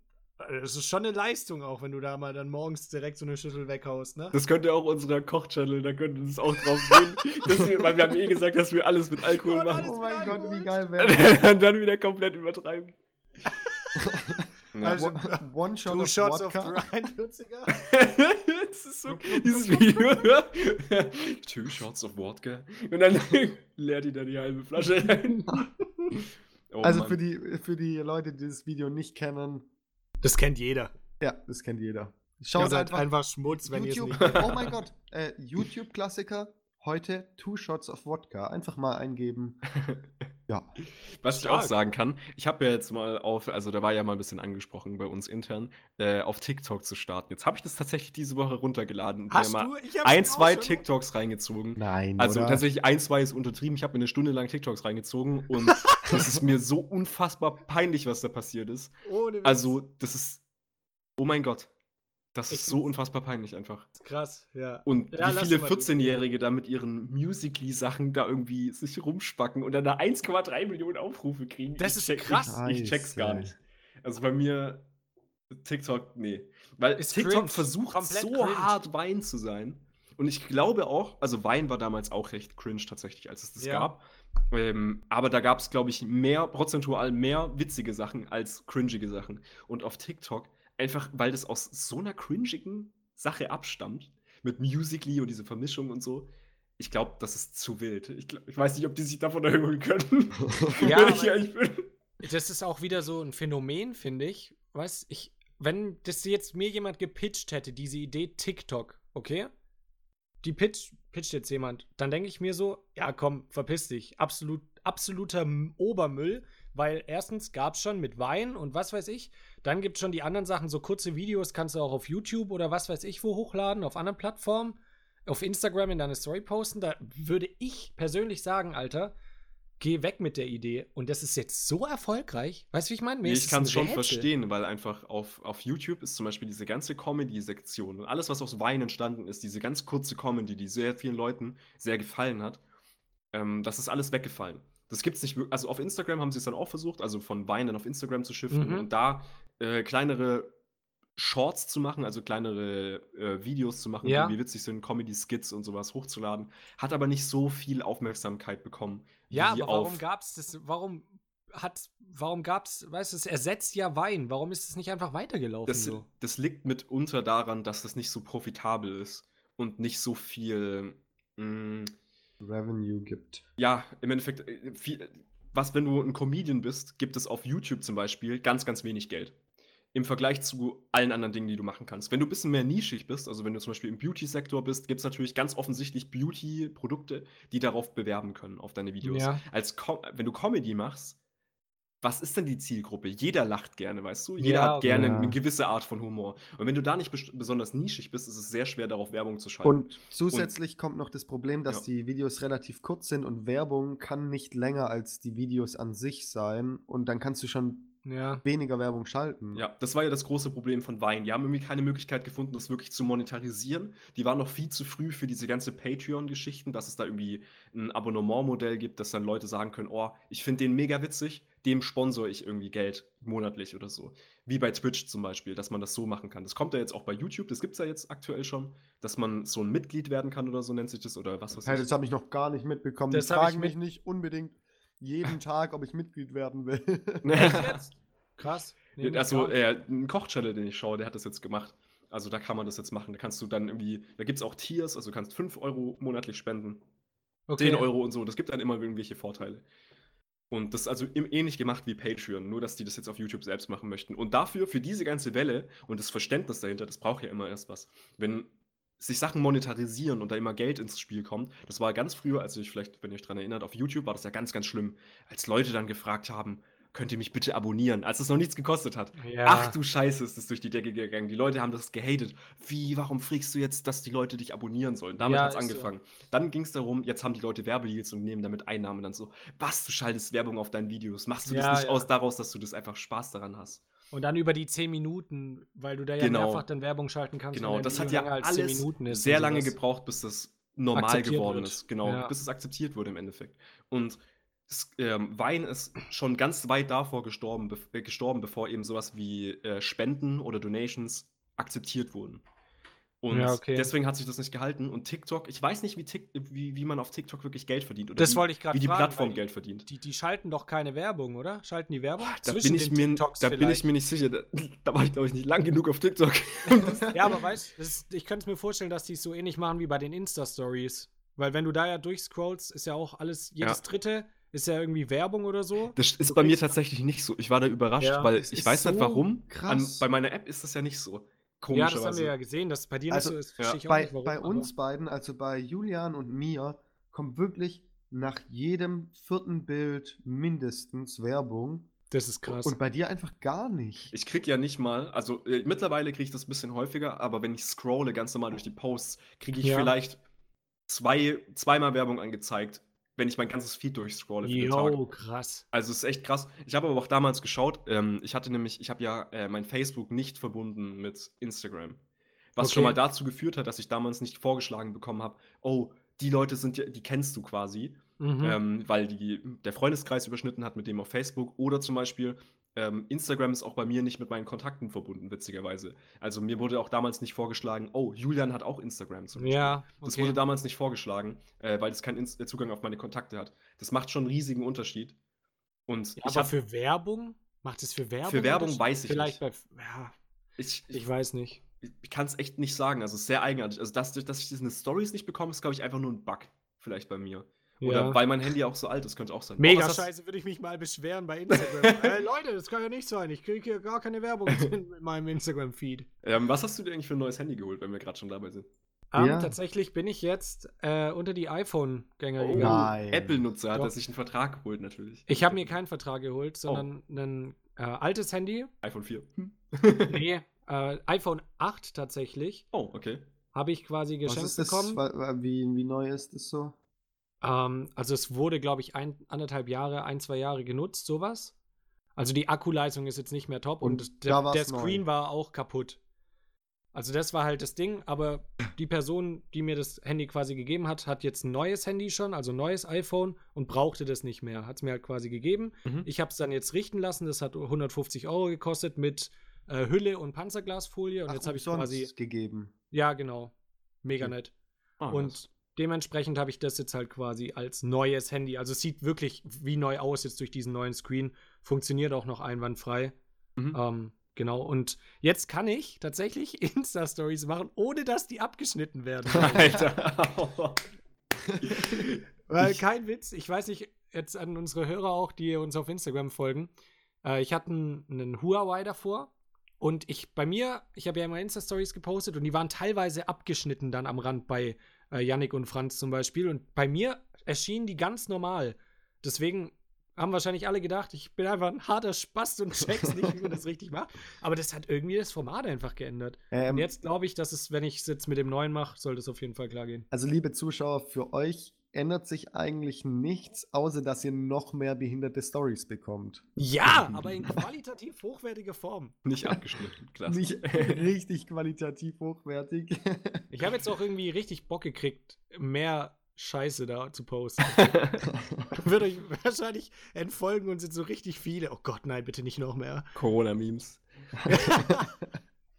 das ist schon eine Leistung auch, wenn du da mal dann morgens direkt so eine Schüssel weghaust, ne? Das könnte auch unserer Koch-Channel, da könnte es auch drauf gehen. wir, weil wir haben eh gesagt, dass wir alles mit Alkohol machen. Oh mein Gott, wie geil wäre Und dann wieder komplett übertreiben. Also, One Shot Two of Shots of Wodka. 43er. das ist so, dieses Video. Two shots of Wodka. Und dann leert die da die halbe Flasche rein. Oh Also Mann. für die, für die Leute, die das Video nicht kennen, Das kennt jeder. ja, das kennt jeder. Ihr Schaut seid einfach, einfach Schmutz, wenn ihr es YouTube. nicht Oh mein Gott, äh, YouTube-Klassiker. Heute Two Shots of Wodka. Einfach mal eingeben. Ja. Was ich auch sagen kann, ich habe ja jetzt mal auf, also da war ja mal ein bisschen angesprochen bei uns intern, äh, auf TikTok zu starten. Jetzt habe ich das tatsächlich diese Woche runtergeladen und Hast mir du? mal Ich ein, zwei schon- TikToks reingezogen. Nein, Also oder? tatsächlich ein, zwei ist untertrieben. Ich habe mir eine Stunde lang TikToks reingezogen und das ist mir so unfassbar peinlich, was da passiert ist. Ohne Witz. Also, das ist. Oh mein Gott. Das Ich ist so unfassbar peinlich einfach. krass, ja. Und Ja, wie viele mal 14-Jährige da mit ihren Musically-Sachen da irgendwie sich rumspacken und dann da 1,3 Millionen Aufrufe kriegen. Das Ich ist krass. Ich, ich check's gar nicht. Also bei mir TikTok, nee. Weil Ist TikTok cringe. versucht Komplett so cringe. hart Wein zu sein. Und ich glaube auch, also Wein war damals auch recht cringe tatsächlich, als es das Ja. gab. Ähm, aber da gab es, glaube ich, mehr, prozentual mehr witzige Sachen als cringige Sachen. Und auf TikTok, einfach weil das aus so einer cringigen Sache abstammt, mit Musically und diese Vermischung und so, ich glaube, das ist zu wild. Ich, glaub, ich weiß nicht, ob die sich davon erholen können. Ja. Das ist auch wieder so ein Phänomen, finde ich. Weißt ich, wenn das jetzt mir jemand gepitcht hätte, diese Idee TikTok, okay? Die pitch, pitcht jetzt jemand, dann denke ich mir so, ja komm, verpiss dich. Absolut, absoluter Obermüll, weil erstens gab es schon mit Wein und was weiß ich. Dann gibt es schon die anderen Sachen, so kurze Videos kannst du auch auf YouTube oder was weiß ich wo hochladen, auf anderen Plattformen. Auf Instagram in deine Story posten. Da würde ich persönlich sagen, Alter, geh weg mit der Idee. Und das ist jetzt so erfolgreich. Weißt du, wie ich meine? Nee, ich kann es schon Rätsel. verstehen, weil einfach auf, auf YouTube ist zum Beispiel diese ganze Comedy-Sektion und alles, was aus Wein entstanden ist, diese ganz kurze Comedy, die sehr vielen Leuten sehr gefallen hat, ähm, das ist alles weggefallen. Das gibt's nicht wirklich. Also auf Instagram haben sie es dann auch versucht, also von Wein dann auf Instagram zu shiften Mhm. und da äh, kleinere Shorts zu machen, also kleinere äh, Videos zu machen, Ja. die irgendwie witzig sind, Comedy-Skits und sowas hochzuladen, hat aber nicht so viel Aufmerksamkeit bekommen. Ja, wie aber warum gab's das? Warum hat, warum gab's, weißt du, es ersetzt ja Wein. Warum ist es nicht einfach weitergelaufen Das, so? das liegt mitunter daran, dass das nicht so profitabel ist und nicht so viel, mh, Revenue gibt. ja, im Endeffekt, äh, viel, was, wenn du ein Comedian bist, gibt es auf YouTube zum Beispiel ganz, ganz wenig Geld. im Vergleich zu allen anderen Dingen, die du machen kannst. Wenn du ein bisschen mehr nischig bist, also wenn du zum Beispiel im Beauty-Sektor bist, gibt es natürlich ganz offensichtlich Beauty-Produkte, die darauf bewerben können, auf deine Videos. Ja. Als Com wenn du Comedy machst, was ist denn die Zielgruppe? Jeder lacht gerne, weißt du? Jeder Ja, hat gerne ja. eine gewisse Art von Humor. Und wenn du da nicht bes- besonders nischig bist, ist es sehr schwer, darauf Werbung zu schalten. Und zusätzlich kommt noch das Problem, dass Ja. die Videos relativ kurz sind und Werbung kann nicht länger als die Videos an sich sein. Und dann kannst du schon Ja. weniger Werbung schalten. Ja, das war ja das große Problem von Vine. Die haben irgendwie keine Möglichkeit gefunden, das wirklich zu monetarisieren. Die waren noch viel zu früh für diese ganze Patreon-Geschichten, dass es da irgendwie ein Abonnementmodell gibt, dass dann Leute sagen können, oh, ich finde den mega witzig, dem sponsor ich irgendwie Geld monatlich oder so. Wie bei Twitch zum Beispiel, dass man das so machen kann. Das kommt ja jetzt auch bei YouTube, das gibt es ja jetzt aktuell schon, dass man so ein Mitglied werden kann oder so nennt sich das oder was weiß Hey, ich. das habe ich noch gar nicht mitbekommen. Das Die hab ich fragen mich mit- nicht unbedingt jeden Tag, ob ich Mitglied werden will. Krass. Nee, also äh, ein Kochchannel, den ich schaue, der hat das jetzt gemacht. Also da kann man das jetzt machen. Da kannst du dann irgendwie, da gibt es auch Tiers, also du kannst 5 Euro monatlich spenden. okay. 10 Euro und so. Das gibt dann immer irgendwelche Vorteile. Und das ist also ähnlich gemacht wie Patreon, nur dass die das jetzt auf YouTube selbst machen möchten. Und dafür, für diese ganze Welle und das Verständnis dahinter, das braucht ja immer erst was. Wenn sich Sachen monetarisieren und da immer Geld ins Spiel kommt, das war ganz früher, also ich vielleicht, wenn ihr euch daran erinnert, auf YouTube war das ja ganz, ganz schlimm, als Leute dann gefragt haben, könnt ihr mich bitte abonnieren, als es noch nichts gekostet hat. Ja. Ach du Scheiße, ist das durch die Decke gegangen. Die Leute haben das gehatet. Wie, warum fragst du jetzt, dass die Leute dich abonnieren sollen? Damit Ja, hat es ist so. angefangen. Dann ging es darum, jetzt haben die Leute Werbedeals und nehmen damit Einnahmen dann so, was, du schaltest Werbung auf deinen Videos. Machst du Ja, das nicht aus daraus, dass du das einfach Spaß daran hast? Und dann über die 10 Minuten, weil du da ja Genau. mehrfach dann Werbung schalten kannst. Genau, das hat ja länger als 10 alles sehr lange gebraucht, bis das normal geworden wird. ist. Genau, bis es akzeptiert wurde im Endeffekt. Und es, ähm, Wein ist schon ganz weit davor gestorben, bef äh, gestorben bevor eben sowas wie äh, Spenden oder Donations akzeptiert wurden. Und Ja, okay. deswegen hat sich das nicht gehalten. Und TikTok, ich weiß nicht, wie, Tik wie, wie man auf TikTok wirklich Geld verdient. Oder Das wie, wollte ich gerade wie die fragen, Plattform Geld verdient. Die, die schalten doch keine Werbung, oder? Schalten die Werbung? Da, Zwischen bin ich, mir, TikToks da bin ich mir nicht sicher. Da, da war ich, glaube ich, nicht lang genug auf TikTok. Ja, aber weißt du, ich könnte es mir vorstellen, dass die es so ähnlich machen wie bei den Insta-Stories. Weil wenn du da ja durchscrollst, ist ja auch alles, jedes Ja. dritte ist ja irgendwie Werbung oder so. Das ist bei mir tatsächlich nicht so. Ich war da überrascht, Ja. weil ich weiß nicht so warum. An, krass. bei meiner App ist das ja nicht so. Ja, das Komischerweise. haben wir ja gesehen, dass es bei dir Also, nicht so ist. ja. Ich auch bei, nicht, warum, bei aber- uns beiden, also bei Julian und mir, kommt wirklich nach jedem vierten Bild mindestens Werbung. Das ist krass. Und bei dir einfach gar nicht. Ich krieg ja nicht mal, also äh, mittlerweile kriege ich das ein bisschen häufiger, aber wenn ich scrolle ganz normal durch die Posts, kriege ich Ja. vielleicht zwei, zweimal Werbung angezeigt, wenn ich mein ganzes Feed durchscrolle. Jo, krass. Also es ist echt krass. Ich habe aber auch damals geschaut, ähm, ich hatte nämlich, ich habe ja äh, mein Facebook nicht verbunden mit Instagram. Was schon Okay. mal dazu geführt hat, dass ich damals nicht vorgeschlagen bekommen habe, oh, die Leute sind ja, die kennst du quasi, Mhm. ähm, weil die, der Freundeskreis überschnitten hat mit dem auf Facebook. Oder zum Beispiel, ähm, Instagram ist auch bei mir nicht mit meinen Kontakten verbunden, witzigerweise. Also mir wurde auch damals nicht vorgeschlagen, oh, Julian hat auch Instagram zum Beispiel. ja, Das okay. wurde damals nicht vorgeschlagen, äh, weil es keinen Inst- äh, Zugang auf meine Kontakte hat. Das macht schon einen riesigen Unterschied. Und Ja, aber habe für Werbung? Macht es für Werbung? Für Werbung weiß ich Vielleicht nicht. bei. Ja, ich, ich ich, weiß nicht. ich kann es echt nicht sagen. Also es ist sehr eigenartig. Also dass, dass ich diese Stories nicht bekomme, ist, glaube ich, einfach nur ein Bug. Vielleicht bei mir. Oder Ja. weil mein Handy auch so alt ist, könnte auch sein. Mega Oh, was scheiße, würde ich mich mal beschweren bei Instagram. äh, Leute, das kann ja nicht sein. Ich kriege hier gar keine Werbung in meinem Instagram-Feed. Ähm, was hast du dir eigentlich für ein neues Handy geholt, wenn wir gerade schon dabei sind? Ähm, Ja. Tatsächlich bin ich jetzt äh, unter die iPhone-Gänger Oh, gegangen. Nein. Apple-Nutzer hat er sich einen Vertrag geholt, natürlich. Ich habe mir keinen Vertrag geholt, sondern ein äh, altes Handy. iPhone 4. Hm. Nee, äh, iPhone 8 tatsächlich. Oh, okay. Habe ich quasi Was geschenkt ist das? bekommen. Wie, wie neu ist das so? Ähm, also es wurde, glaube ich, ein, anderthalb Jahre, ein, zwei Jahre genutzt, sowas. Also die Akkuleistung ist jetzt nicht mehr top und, Und der, der Screen neu. war auch kaputt. Also das war halt das Ding, aber die Person, die mir das Handy quasi gegeben hat, hat jetzt ein neues Handy schon, also ein neues iPhone und brauchte das nicht mehr. Hat es mir halt quasi gegeben. Mhm. Ich habe es dann jetzt richten lassen, das hat 150 Euro gekostet mit äh, Hülle und Panzerglasfolie und Ach, jetzt habe ich quasi, gegeben. ja genau, mega Okay. nett. Ah, Und. Dementsprechend habe ich das jetzt halt quasi als neues Handy. Also es sieht wirklich wie neu aus jetzt durch diesen neuen Screen. Funktioniert auch noch einwandfrei. Mhm. Ähm, genau. Und jetzt kann ich tatsächlich Insta-Stories machen, ohne dass die abgeschnitten werden. Alter. Weil kein Witz, ich weiß nicht, jetzt an unsere Hörer auch, die uns auf Instagram folgen. Äh, ich hatte einen, einen Huawei davor Und ich, bei mir, ich habe ja immer Insta-Stories gepostet und die waren teilweise abgeschnitten dann am Rand bei äh, Yannick und Franz zum Beispiel. Und bei mir erschienen die ganz normal. Deswegen haben wahrscheinlich alle gedacht, ich bin einfach ein harter Spast und check's nicht, wie man das richtig macht. Aber das hat irgendwie das Format einfach geändert. Ähm, und jetzt glaube ich, dass es, wenn ich es jetzt mit dem neuen mache, soll das auf jeden Fall klar gehen. Also, liebe Zuschauer, für euch ändert sich eigentlich nichts, außer dass ihr noch mehr behinderte Stories bekommt. Ja, aber in qualitativ hochwertiger Form. Nicht abgeschnitten, klasse. Nicht richtig qualitativ hochwertig. Ich habe jetzt auch irgendwie richtig Bock gekriegt, mehr Scheiße da zu posten. Wird euch wahrscheinlich entfolgen und sind so richtig viele. Oh Gott, nein, bitte nicht noch mehr. Corona-Memes.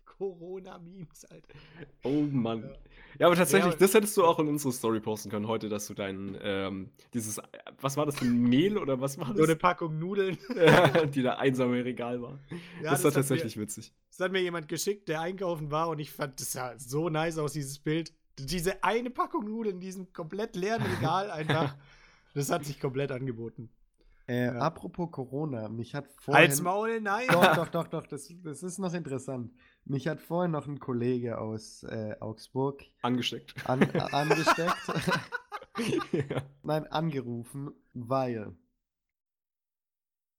Corona-Memes, Alter. Oh Mann. Ja, aber tatsächlich, Ja, das hättest du auch in unsere Story posten können heute, dass du dein, ähm, dieses, was war das, für ein Mehl oder was war So eine das? Packung Nudeln. die da einsam im Regal war. Ja, das war hat tatsächlich Mir, witzig. das hat mir jemand geschickt, der einkaufen war und ich fand das sah so nice aus, dieses Bild. Diese eine Packung Nudeln in diesem komplett leeren Regal einfach. Das hat sich komplett angeboten. Äh, Ja. Apropos Corona, mich hat vorhin. Halt's Maul, nein. Doch, doch, doch, doch, das, das ist noch interessant. Mich hat vorhin noch ein Kollege aus äh, Augsburg Angesteckt. an, äh, angesteckt. ja. Nein, angerufen, weil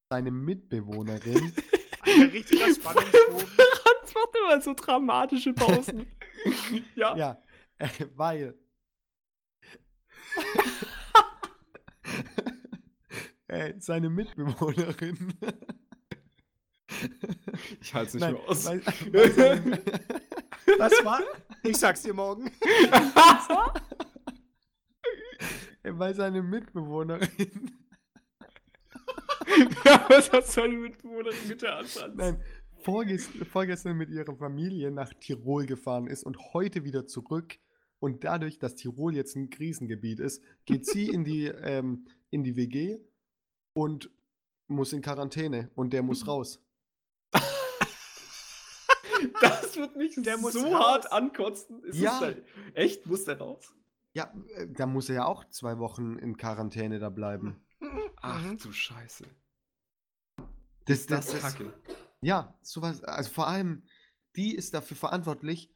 seine Mitbewohnerin. Alter, richtiger Spannungsbogen. Hans macht immer so dramatische Pausen. ja. ja, äh, weil. Äh, seine Mitbewohnerin. Ich halte es nicht Nein, mehr aus. weil, weil, seine, Was war? Ich sag's dir morgen. weil seine Mitbewohnerin. was hast du denn mit Mitbewohnerin mit der Antwort? Nein, vorgest vorgestern mit ihrer Familie nach Tirol gefahren ist und heute wieder zurück. Und dadurch, dass Tirol jetzt ein Krisengebiet ist, geht sie in die, ähm, in die WG und muss in Quarantäne und der muss raus. Das wird mich Der muss so raus. hart ankotzen. Ist Ja. da, echt? Muss der raus? Ja, äh, da muss er ja auch zwei Wochen in Quarantäne da bleiben. Ach Mhm. du Scheiße. Das, Das das ist ist, kacke. ja, sowas, also vor allem, die ist dafür verantwortlich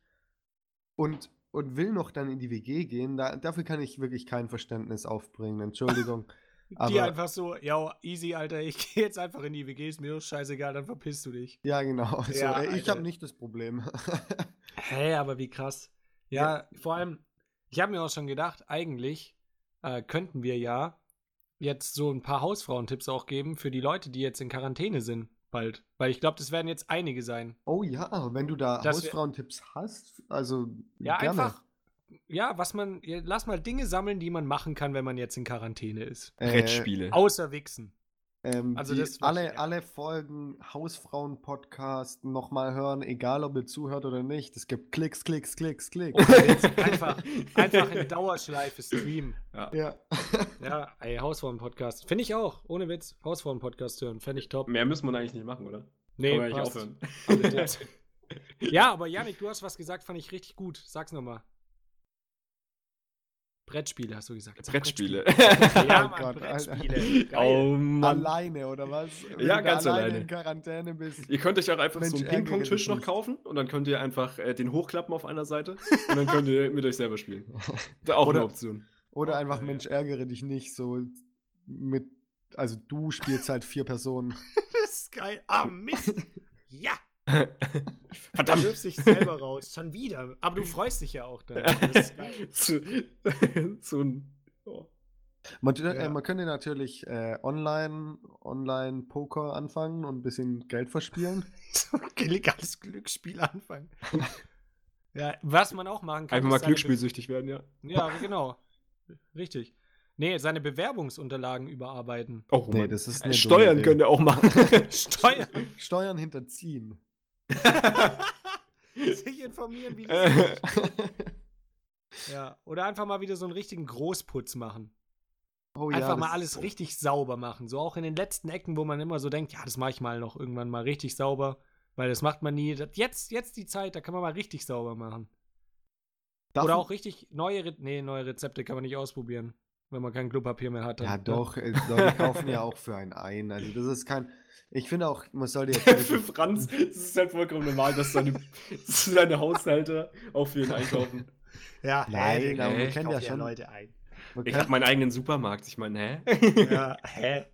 und, und will noch dann in die WG gehen. Da, dafür kann ich wirklich kein Verständnis aufbringen. Entschuldigung. Die Aber- einfach so, ja, easy, Alter, ich gehe jetzt einfach in die WG, ist mir doch scheißegal, dann verpisst du dich. Ja, genau. So, Ja, äh, ich habe nicht das Problem. Hä, aber wie krass. Ja, vor allem, ich habe mir auch schon gedacht, eigentlich äh, könnten wir ja jetzt so ein paar Hausfrauentipps auch geben für die Leute, die jetzt in Quarantäne sind, bald. Weil ich glaube, das werden jetzt einige sein. Oh ja, wenn du da Hausfrauentipps hast, also Ja, gerne. einfach, ja, was man, ja, lass mal Dinge sammeln, die man machen kann, wenn man jetzt in Quarantäne ist. Äh, Brettspiele. Außer Wichsen. Ähm, Also das- alle, alle Folgen Hausfrauen-Podcast nochmal hören, egal ob ihr zuhört oder nicht. Es gibt Klicks, Klicks, Klicks, Klicks. einfach, einfach in Dauerschleife streamen. Ja. ja. Ja, ey, Hausfrauen-Podcast. Finde ich auch, ohne Witz. Hausfrauen-Podcast hören, fände ich top. Mehr müssen wir eigentlich nicht machen, oder? Nee, eigentlich passt. aufhören. Ja, aber Janik, du hast was gesagt, fand ich richtig gut. Sag's nochmal. Brettspiele, hast du gesagt. Sag Brettspiele. Ja, Oh Gott. Brettspiele. Oh. Alleine, oder was? Wenn Ja, du ganz alleine alleine. in Quarantäne bist. Ihr könnt euch auch einfach so Mensch, einen ärgere Ping-Pong-Tisch noch kaufen und dann könnt ihr einfach äh, den hochklappen auf einer Seite und dann könnt ihr mit euch selber spielen. Da auch Oder- eine Option. Oder einfach, Okay. Mensch, ärgere dich nicht so mit. Also du spielst halt vier Personen. Das ist geil. Ah, Mist. Ja. Du Verdammt! wirfst dich selber raus. Schon wieder. Aber du freust dich ja auch dann. So ein. Oh. Man, Ja. äh, man könnte natürlich äh, online, online Poker anfangen und ein bisschen Geld verspielen. So ein illegales Glücksspiel anfangen. Ja, was man auch machen kann. Einfach mal glücksspielsüchtig werden, ja. Ja, genau. Richtig. Nee, seine Bewerbungsunterlagen überarbeiten. Oh, Nee, das ist Äh, eine Steuern könnt ihr auch machen. Steuern. Steuern hinterziehen. Sich informieren, wie das Äh, Ja. Oder einfach mal wieder so einen richtigen Großputz machen. Oh Einfach das mal alles richtig sauber machen. So auch in den letzten Ecken, wo man immer so denkt, ja, das mache ich mal noch irgendwann mal richtig sauber. Weil das macht man nie. Jetzt, jetzt die Zeit, da kann man mal richtig sauber machen. Darf Oder auch richtig neue, Re nee, neue Rezepte kann man nicht ausprobieren. Wenn man kein Klopapier mehr hat. Dann, Ja, ne? doch, äh, Leute kaufen ja auch für einen ein. Also das ist kein. Ich finde auch, man sollte jetzt. für Franz es ist halt vollkommen normal, dass seine, seine Haushalte auch für ihn einkaufen. Ja, Nein, hä, aber kennt kauf ja schon- Leute ein. man Ich habe meinen eigenen Supermarkt. Ich meine, hä? Ja, hä?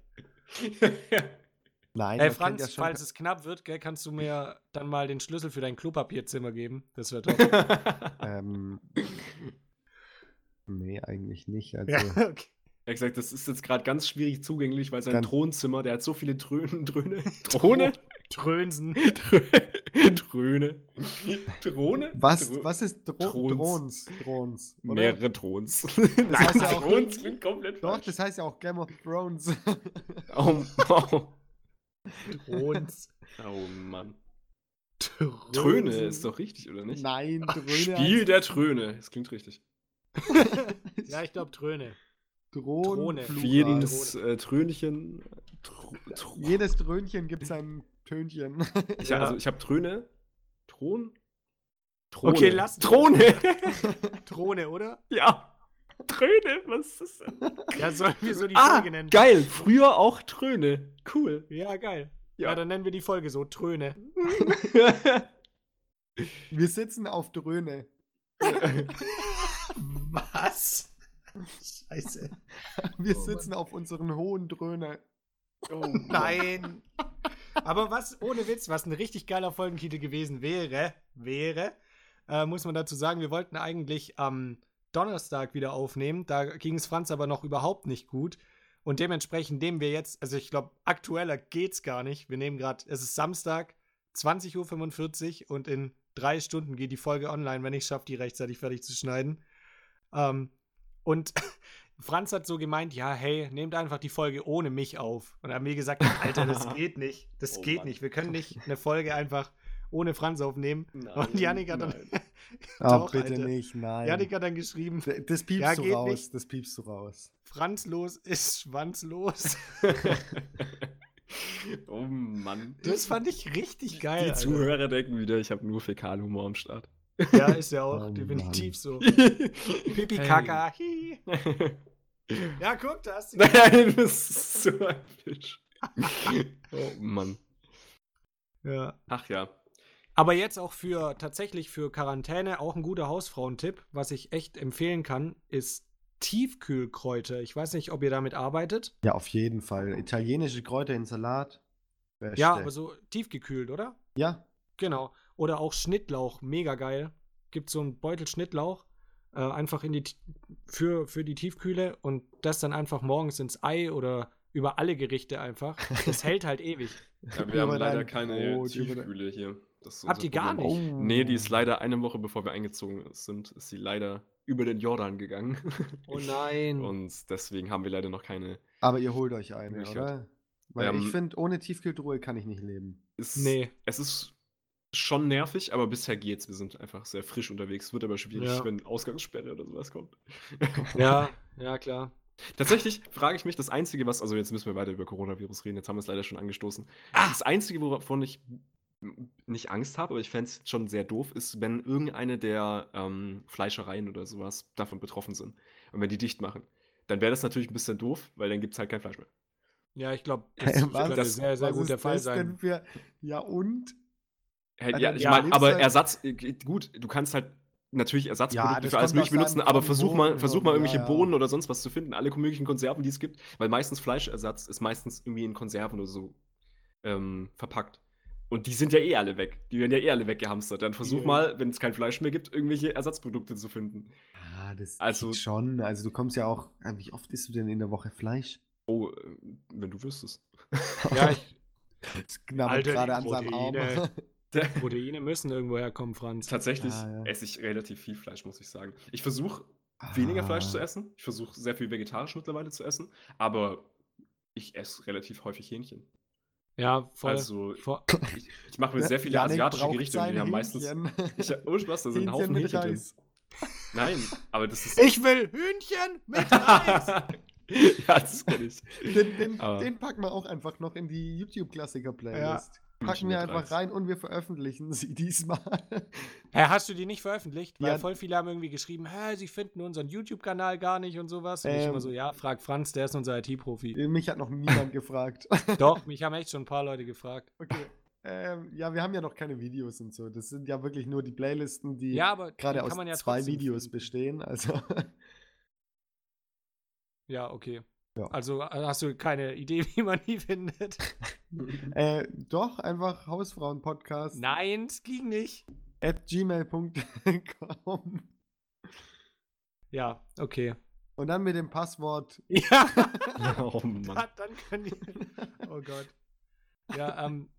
Nein, Hey Franz, ja schon- falls es knapp wird, gell, kannst du mir dann mal den Schlüssel für dein Klopapierzimmer geben? Das wäre top. Ähm, nee, eigentlich nicht. Also, ja, okay. Er hat gesagt, das ist jetzt gerade ganz schwierig zugänglich, weil sein Thronzimmer, der hat so viele Dröhnen, Dröhne, Throne, Trönsen. Dröhne, Throne, was, Drö- was ist Dro Throns. Drons? Drons. oder? Mehrere Throns. Das heißt ja auch- Throns klingt komplett Doch, falsch. das heißt ja auch Game of Thrones. Oh, oh. Trons. oh Mann. Tröne ist doch richtig, oder nicht? Nein, Dröhne. Spiel der Tröne. Das klingt richtig. Ja, ich glaube Tröne. Throne. Plural. Für jedes äh, Trönchen. Tr Tr Jedes Dröhnchen gibt sein Tönchen. ich, Ja. Also, ich habe Tröne. Thron? Throne. Okay, lass- Throne. Throne, oder? ja. Tröne, was ist das denn? Ja, sollen wir so die ah, Folge nennen? geil. Früher auch Tröne. Cool. Ja, geil. Ja. Ja. dann nennen wir die Folge so Tröne. Wir sitzen auf Dröhne. Was? Scheiße. Wir Oh, sitzen auf unseren hohen Dröhne. oh, Mann. Nein. Aber was, ohne Witz, was ein richtig geiler Folgentitel gewesen wäre, wäre, äh, muss man dazu sagen, wir wollten eigentlich am Donnerstag wieder aufnehmen. Da ging es Franz aber noch überhaupt nicht gut. Und dementsprechend nehmen wir jetzt, also ich glaube, aktueller geht's gar nicht. Wir nehmen gerade, es ist Samstag, 20.45 Uhr und in drei Stunden geht die Folge online, wenn ich es schaffe, die rechtzeitig fertig zu schneiden. Ähm, und Franz hat so gemeint, ja, hey, nehmt einfach die Folge ohne mich auf. Und er hat mir gesagt, Alter, das geht nicht. Das Oh geht Mann. nicht. Wir können nicht eine Folge einfach ohne Franz aufnehmen. Nein, und Janik hat dann, nein. Oh, Doch, bitte Alter. nicht, nein. Janik hat dann geschrieben, das piepst Ja, du geht raus, nicht. das piepst du raus. Franzlos ist schwanzlos. oh Mann. Das fand ich richtig geil. Die Alter. Zuhörer denken wieder, ich habe nur Fäkalhumor am Start. Ja, ist ja auch Oh definitiv Mann. so. Pipi Pipi Kaka. hi. Ja, guck, da hast du. Nein, du bist so ein Fisch. oh Mann. Ja. Ach ja. Aber jetzt auch für tatsächlich für Quarantäne auch ein guter Hausfrauentipp, was ich echt empfehlen kann, ist Tiefkühlkräuter. Ich weiß nicht, ob ihr damit arbeitet. Ja, auf jeden Fall. Italienische Kräuter in Salat. Beste. Ja, aber so tiefgekühlt, oder? Ja, Genau. Oder auch Schnittlauch, mega geil. Gibt so einen Beutel Schnittlauch, äh, einfach in die für, für die Tiefkühle und das dann einfach morgens ins Ei oder über alle Gerichte einfach. Das hält halt ewig. ja wir haben leider keine dein- Tiefkühle hier. Das ist Habt ihr gar nicht? Oh. Nee, die ist leider eine Woche bevor wir eingezogen sind, ist sie leider über den Jordan gegangen. Oh nein. Und deswegen haben wir leider noch keine. Aber ihr holt euch eine, oder? Weil Ähm, ich finde, ohne Tiefkühltruhe kann ich nicht leben. Ist, Nee. Es ist schon nervig, aber bisher geht's. Wir sind einfach sehr frisch unterwegs. Wird aber schwierig, Ja. wenn Ausgangssperre oder sowas kommt. ja, ja, klar. Tatsächlich frage ich mich, das Einzige, was, also jetzt müssen wir weiter über Coronavirus reden, jetzt haben wir es leider schon angestoßen. Ah! Das Einzige, wovon ich nicht Angst habe, aber ich fände es schon sehr doof, ist, wenn irgendeine der ähm, Fleischereien oder sowas davon betroffen sind. Und wenn die dicht machen. Dann wäre das natürlich ein bisschen doof, weil dann gibt es halt kein Fleisch mehr. Ja, ich glaube, Hey, das was? könnte Das- sehr, sehr gut ist der Fall das sein. denn für. Ja, und? Hey, ja, ich ja, meine, aber halt- Ersatz, äh, gut, du kannst halt natürlich Ja, Ersatzprodukte das für alles Mögliche benutzen, aber versuch mal, versuch mal ja, irgendwelche ja. Bohnen oder sonst was zu finden, alle möglichen Konserven, die es gibt, weil meistens Fleischersatz ist meistens irgendwie in Konserven oder so ähm, verpackt. Und die sind ja eh alle weg. Die werden ja eh alle weggehamstert. Dann versuch Ja. mal, wenn es kein Fleisch mehr gibt, irgendwelche Ersatzprodukte zu finden. Ja, das Also- schon. Also, du kommst ja auch. äh, Wie oft isst du denn in der Woche Fleisch? Oh, äh, wenn du wüsstest. Ja, ich, Das knabbert gerade an seinem Arm. Proteine. Proteine müssen irgendwo herkommen, Franz. Tatsächlich Ah, ja. esse ich relativ viel Fleisch, muss ich sagen. Ich versuche weniger Fleisch zu Ah. essen. Ich versuche sehr viel vegetarisch mittlerweile zu essen, aber ich esse relativ häufig Hähnchen. Ja, voll. Also voll ich, ich mache mir Ja, sehr viele Janik asiatische Gerichte und die haben meistens. Hähnchen. Ich, oh Spaß, da sind ein Hähnchen Haufen Hähnchen drin. Nein, aber das ist. ich will Hühnchen mit Reis. ja, das kenne ich. Den, den, den packen wir auch einfach noch in die YouTube-Klassiker-Playlist. Packen wir einfach rein und wir veröffentlichen sie diesmal. Hä, hast du die nicht veröffentlicht? Weil Ja. voll viele haben irgendwie geschrieben, hä, sie finden unseren YouTube-Kanal gar nicht und sowas. Und ich Ähm. immer so, ja, frag Franz, der ist unser IT-Profi. Mich hat noch niemand gefragt. Doch, mich haben echt schon ein paar Leute gefragt. Okay. Ähm, ja, wir haben ja noch keine Videos und so. Das sind ja wirklich nur die Playlisten, die Ja, gerade aus ja zwei Videos finden. bestehen. Also Ja, okay. Ja. Also äh, hast du keine Idee, wie man die findet? äh, doch einfach Hausfrauen-Podcast Nein, es ging nicht. at gmail.com Ja, okay. und dann mit dem Passwort Ja, oh Mann. dann, dann können die. Oh Gott. Ja, ähm.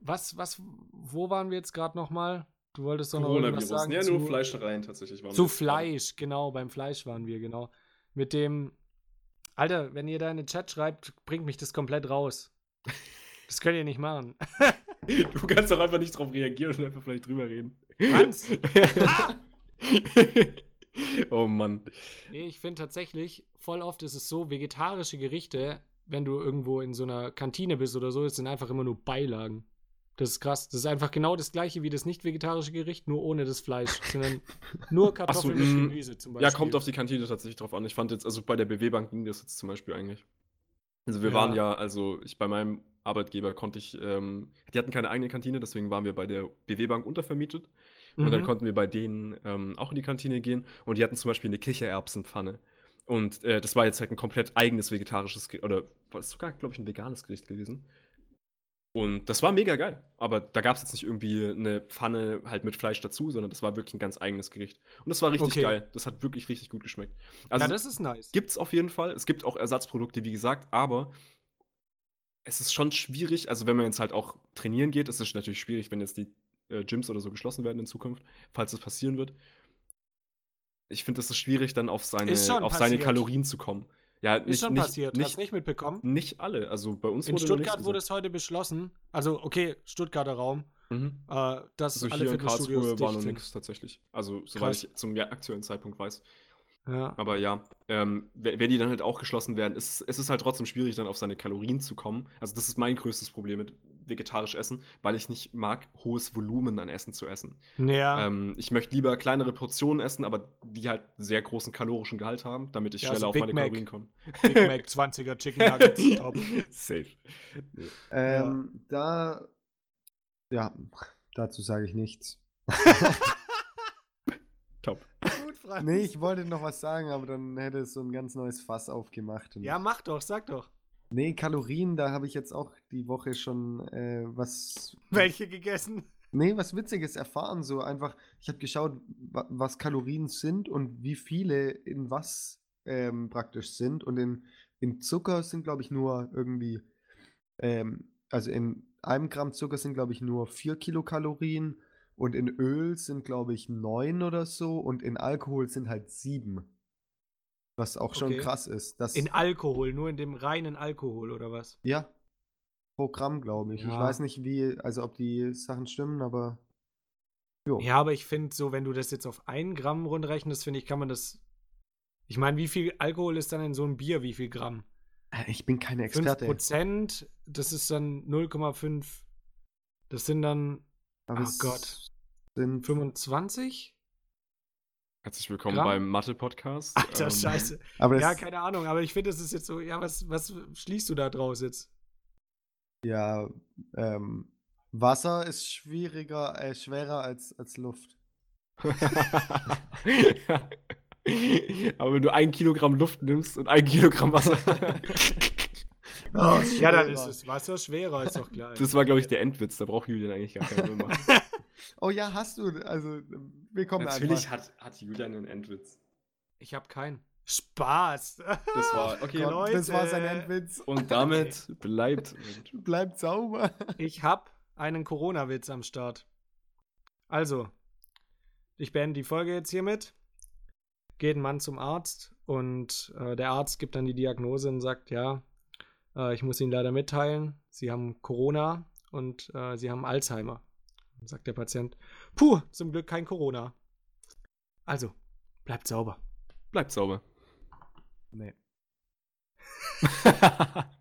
Was, was, wo waren wir jetzt gerade nochmal? Du wolltest doch noch Coronavirus. sagen. Ja, zu, nur Fleischereien tatsächlich. waren Zu. Fleisch, genau, beim Fleisch waren wir, genau. Mit dem. Alter, wenn ihr da in den Chat schreibt, bringt mich das komplett raus. Das könnt ihr nicht machen. Du kannst doch einfach nicht drauf reagieren und einfach vielleicht drüber reden. Franz! Ah! oh Mann. Nee, ich finde tatsächlich, voll oft ist es so, vegetarische Gerichte, wenn du irgendwo in so einer Kantine bist oder so, es sind einfach immer nur Beilagen. Das ist krass. Das ist einfach genau das gleiche wie das nicht vegetarische Gericht, nur ohne das Fleisch. Dann nur Kartoffeln so, mit mm. Gemüse zum Beispiel. Ja, kommt auf die Kantine tatsächlich drauf an. Ich fand jetzt, also bei der BW-Bank ging das jetzt zum Beispiel eigentlich. Also wir Ja. waren ja, also ich bei meinem Arbeitgeber konnte ich, ähm, die hatten keine eigene Kantine, deswegen waren wir bei der BW-Bank untervermietet. Und dann Mhm. konnten wir bei denen ähm, auch in die Kantine gehen. Und die hatten zum Beispiel eine Kichererbsenpfanne. Und äh, das war jetzt halt ein komplett eigenes vegetarisches Gericht. Oder war es sogar, glaube ich, ein veganes Gericht gewesen. Und das war mega geil. Aber da gab es jetzt nicht irgendwie eine Pfanne halt mit Fleisch dazu, sondern das war wirklich ein ganz eigenes Gericht. Und das war richtig Okay. geil. Das hat wirklich richtig gut geschmeckt. Also ja, das ist nice. Gibt es auf jeden Fall. Es gibt auch Ersatzprodukte, wie gesagt, aber es ist schon schwierig. Also, wenn man jetzt halt auch trainieren geht, ist es natürlich schwierig, wenn jetzt die äh, Gyms oder so geschlossen werden in Zukunft, falls es passieren wird. Ich finde, es ist schwierig, dann auf seine, auf seine. Kalorien zu kommen. Ja, Ist nicht, schon nicht, passiert. Nicht, Hast du nicht mitbekommen? nicht alle. Also bei uns In Stuttgart wurde es heute beschlossen, also okay, Stuttgarter Raum, Mhm. äh, dass Also alle hier in Karlsruhe war noch nichts tatsächlich. Also, soweit Krass. ich zum aktuellen Zeitpunkt weiß. Ja. Aber ja, ähm, we- wenn die dann halt auch geschlossen werden, ist es ist halt trotzdem schwierig, dann auf seine Kalorien zu kommen. Also das ist mein größtes Problem mit vegetarisch essen, weil ich nicht mag, hohes Volumen an Essen zu essen. Ja, Ähm, ich möchte lieber kleinere Portionen essen, aber die halt sehr großen kalorischen Gehalt haben, damit ich Ja, schneller so auf Big meine Mac. Kalorien komme. Big Mac 20er Chicken Nuggets. top. Safe. Ähm, Da, ja, dazu sage ich nichts. Top. Gut. Nee, ich wollte noch was sagen, aber dann hätte es so ein ganz neues Fass aufgemacht. Und Ja, mach doch, sag doch. Nee, Kalorien, da habe ich jetzt auch die Woche schon äh, was. Welche gegessen? Nee, was Witziges erfahren. So einfach, ich habe geschaut, wa was Kalorien sind und wie viele in was ähm, praktisch sind. Und in, in Zucker sind, glaube ich, nur irgendwie, ähm, also in einem Gramm Zucker sind, glaube ich, nur 4 Kilokalorien. Und in Öl sind, glaube ich, 9 oder so. Und in Alkohol sind halt 7. Was auch schon Okay. krass ist. Das, In Alkohol, nur in dem reinen Alkohol oder was? ja, pro Gramm, glaube ich. Ich Ja. weiß nicht, wie, also ob die Sachen stimmen, aber. Jo. Ja, aber ich finde so, wenn du das jetzt auf ein Gramm rundrechnest, finde ich, kann man das. Ich meine, wie viel Alkohol ist dann in so einem Bier? Wie viel Gramm? Äh, Ich bin keine 5 Experte. Prozent, das ist dann 0,5. Das sind dann aber Oh Gott. Sind 25? Herzlich willkommen Gramm? beim Mathe-Podcast. Alter, Ähm, scheiße. aber Ja, es, keine Ahnung, aber ich finde, das ist jetzt so, ja, was, was schließt du da draus jetzt? ja, ähm, Wasser ist schwieriger, äh, schwerer als, als Luft. Aber wenn du ein Kilogramm Luft nimmst und ein Kilogramm Wasser. Oh, Ja, dann ist das Wasser schwerer, ist doch klar. das war, glaube ich, der Endwitz. Da braucht Julian eigentlich gar keinen Müll machen. Oh ja, hast du. Also, willkommen Natürlich einfach. hat, hat Julian einen Endwitz. Ich habe keinen. Spaß. Das war, okay. Gott. Gott, das war sein Leute. Endwitz. Und damit bleibt. Bleibt sauber. Ich habe einen Corona-Witz am Start. Also, ich beende die Folge jetzt hiermit. Geht ein Mann zum Arzt und äh, der Arzt gibt dann die Diagnose und sagt, ja, äh, ich muss Ihnen leider mitteilen, Sie haben Corona und äh, Sie haben Alzheimer. Sagt der Patient, puh, zum Glück kein Corona. Also, bleibt sauber. Bleibt sauber. Nee.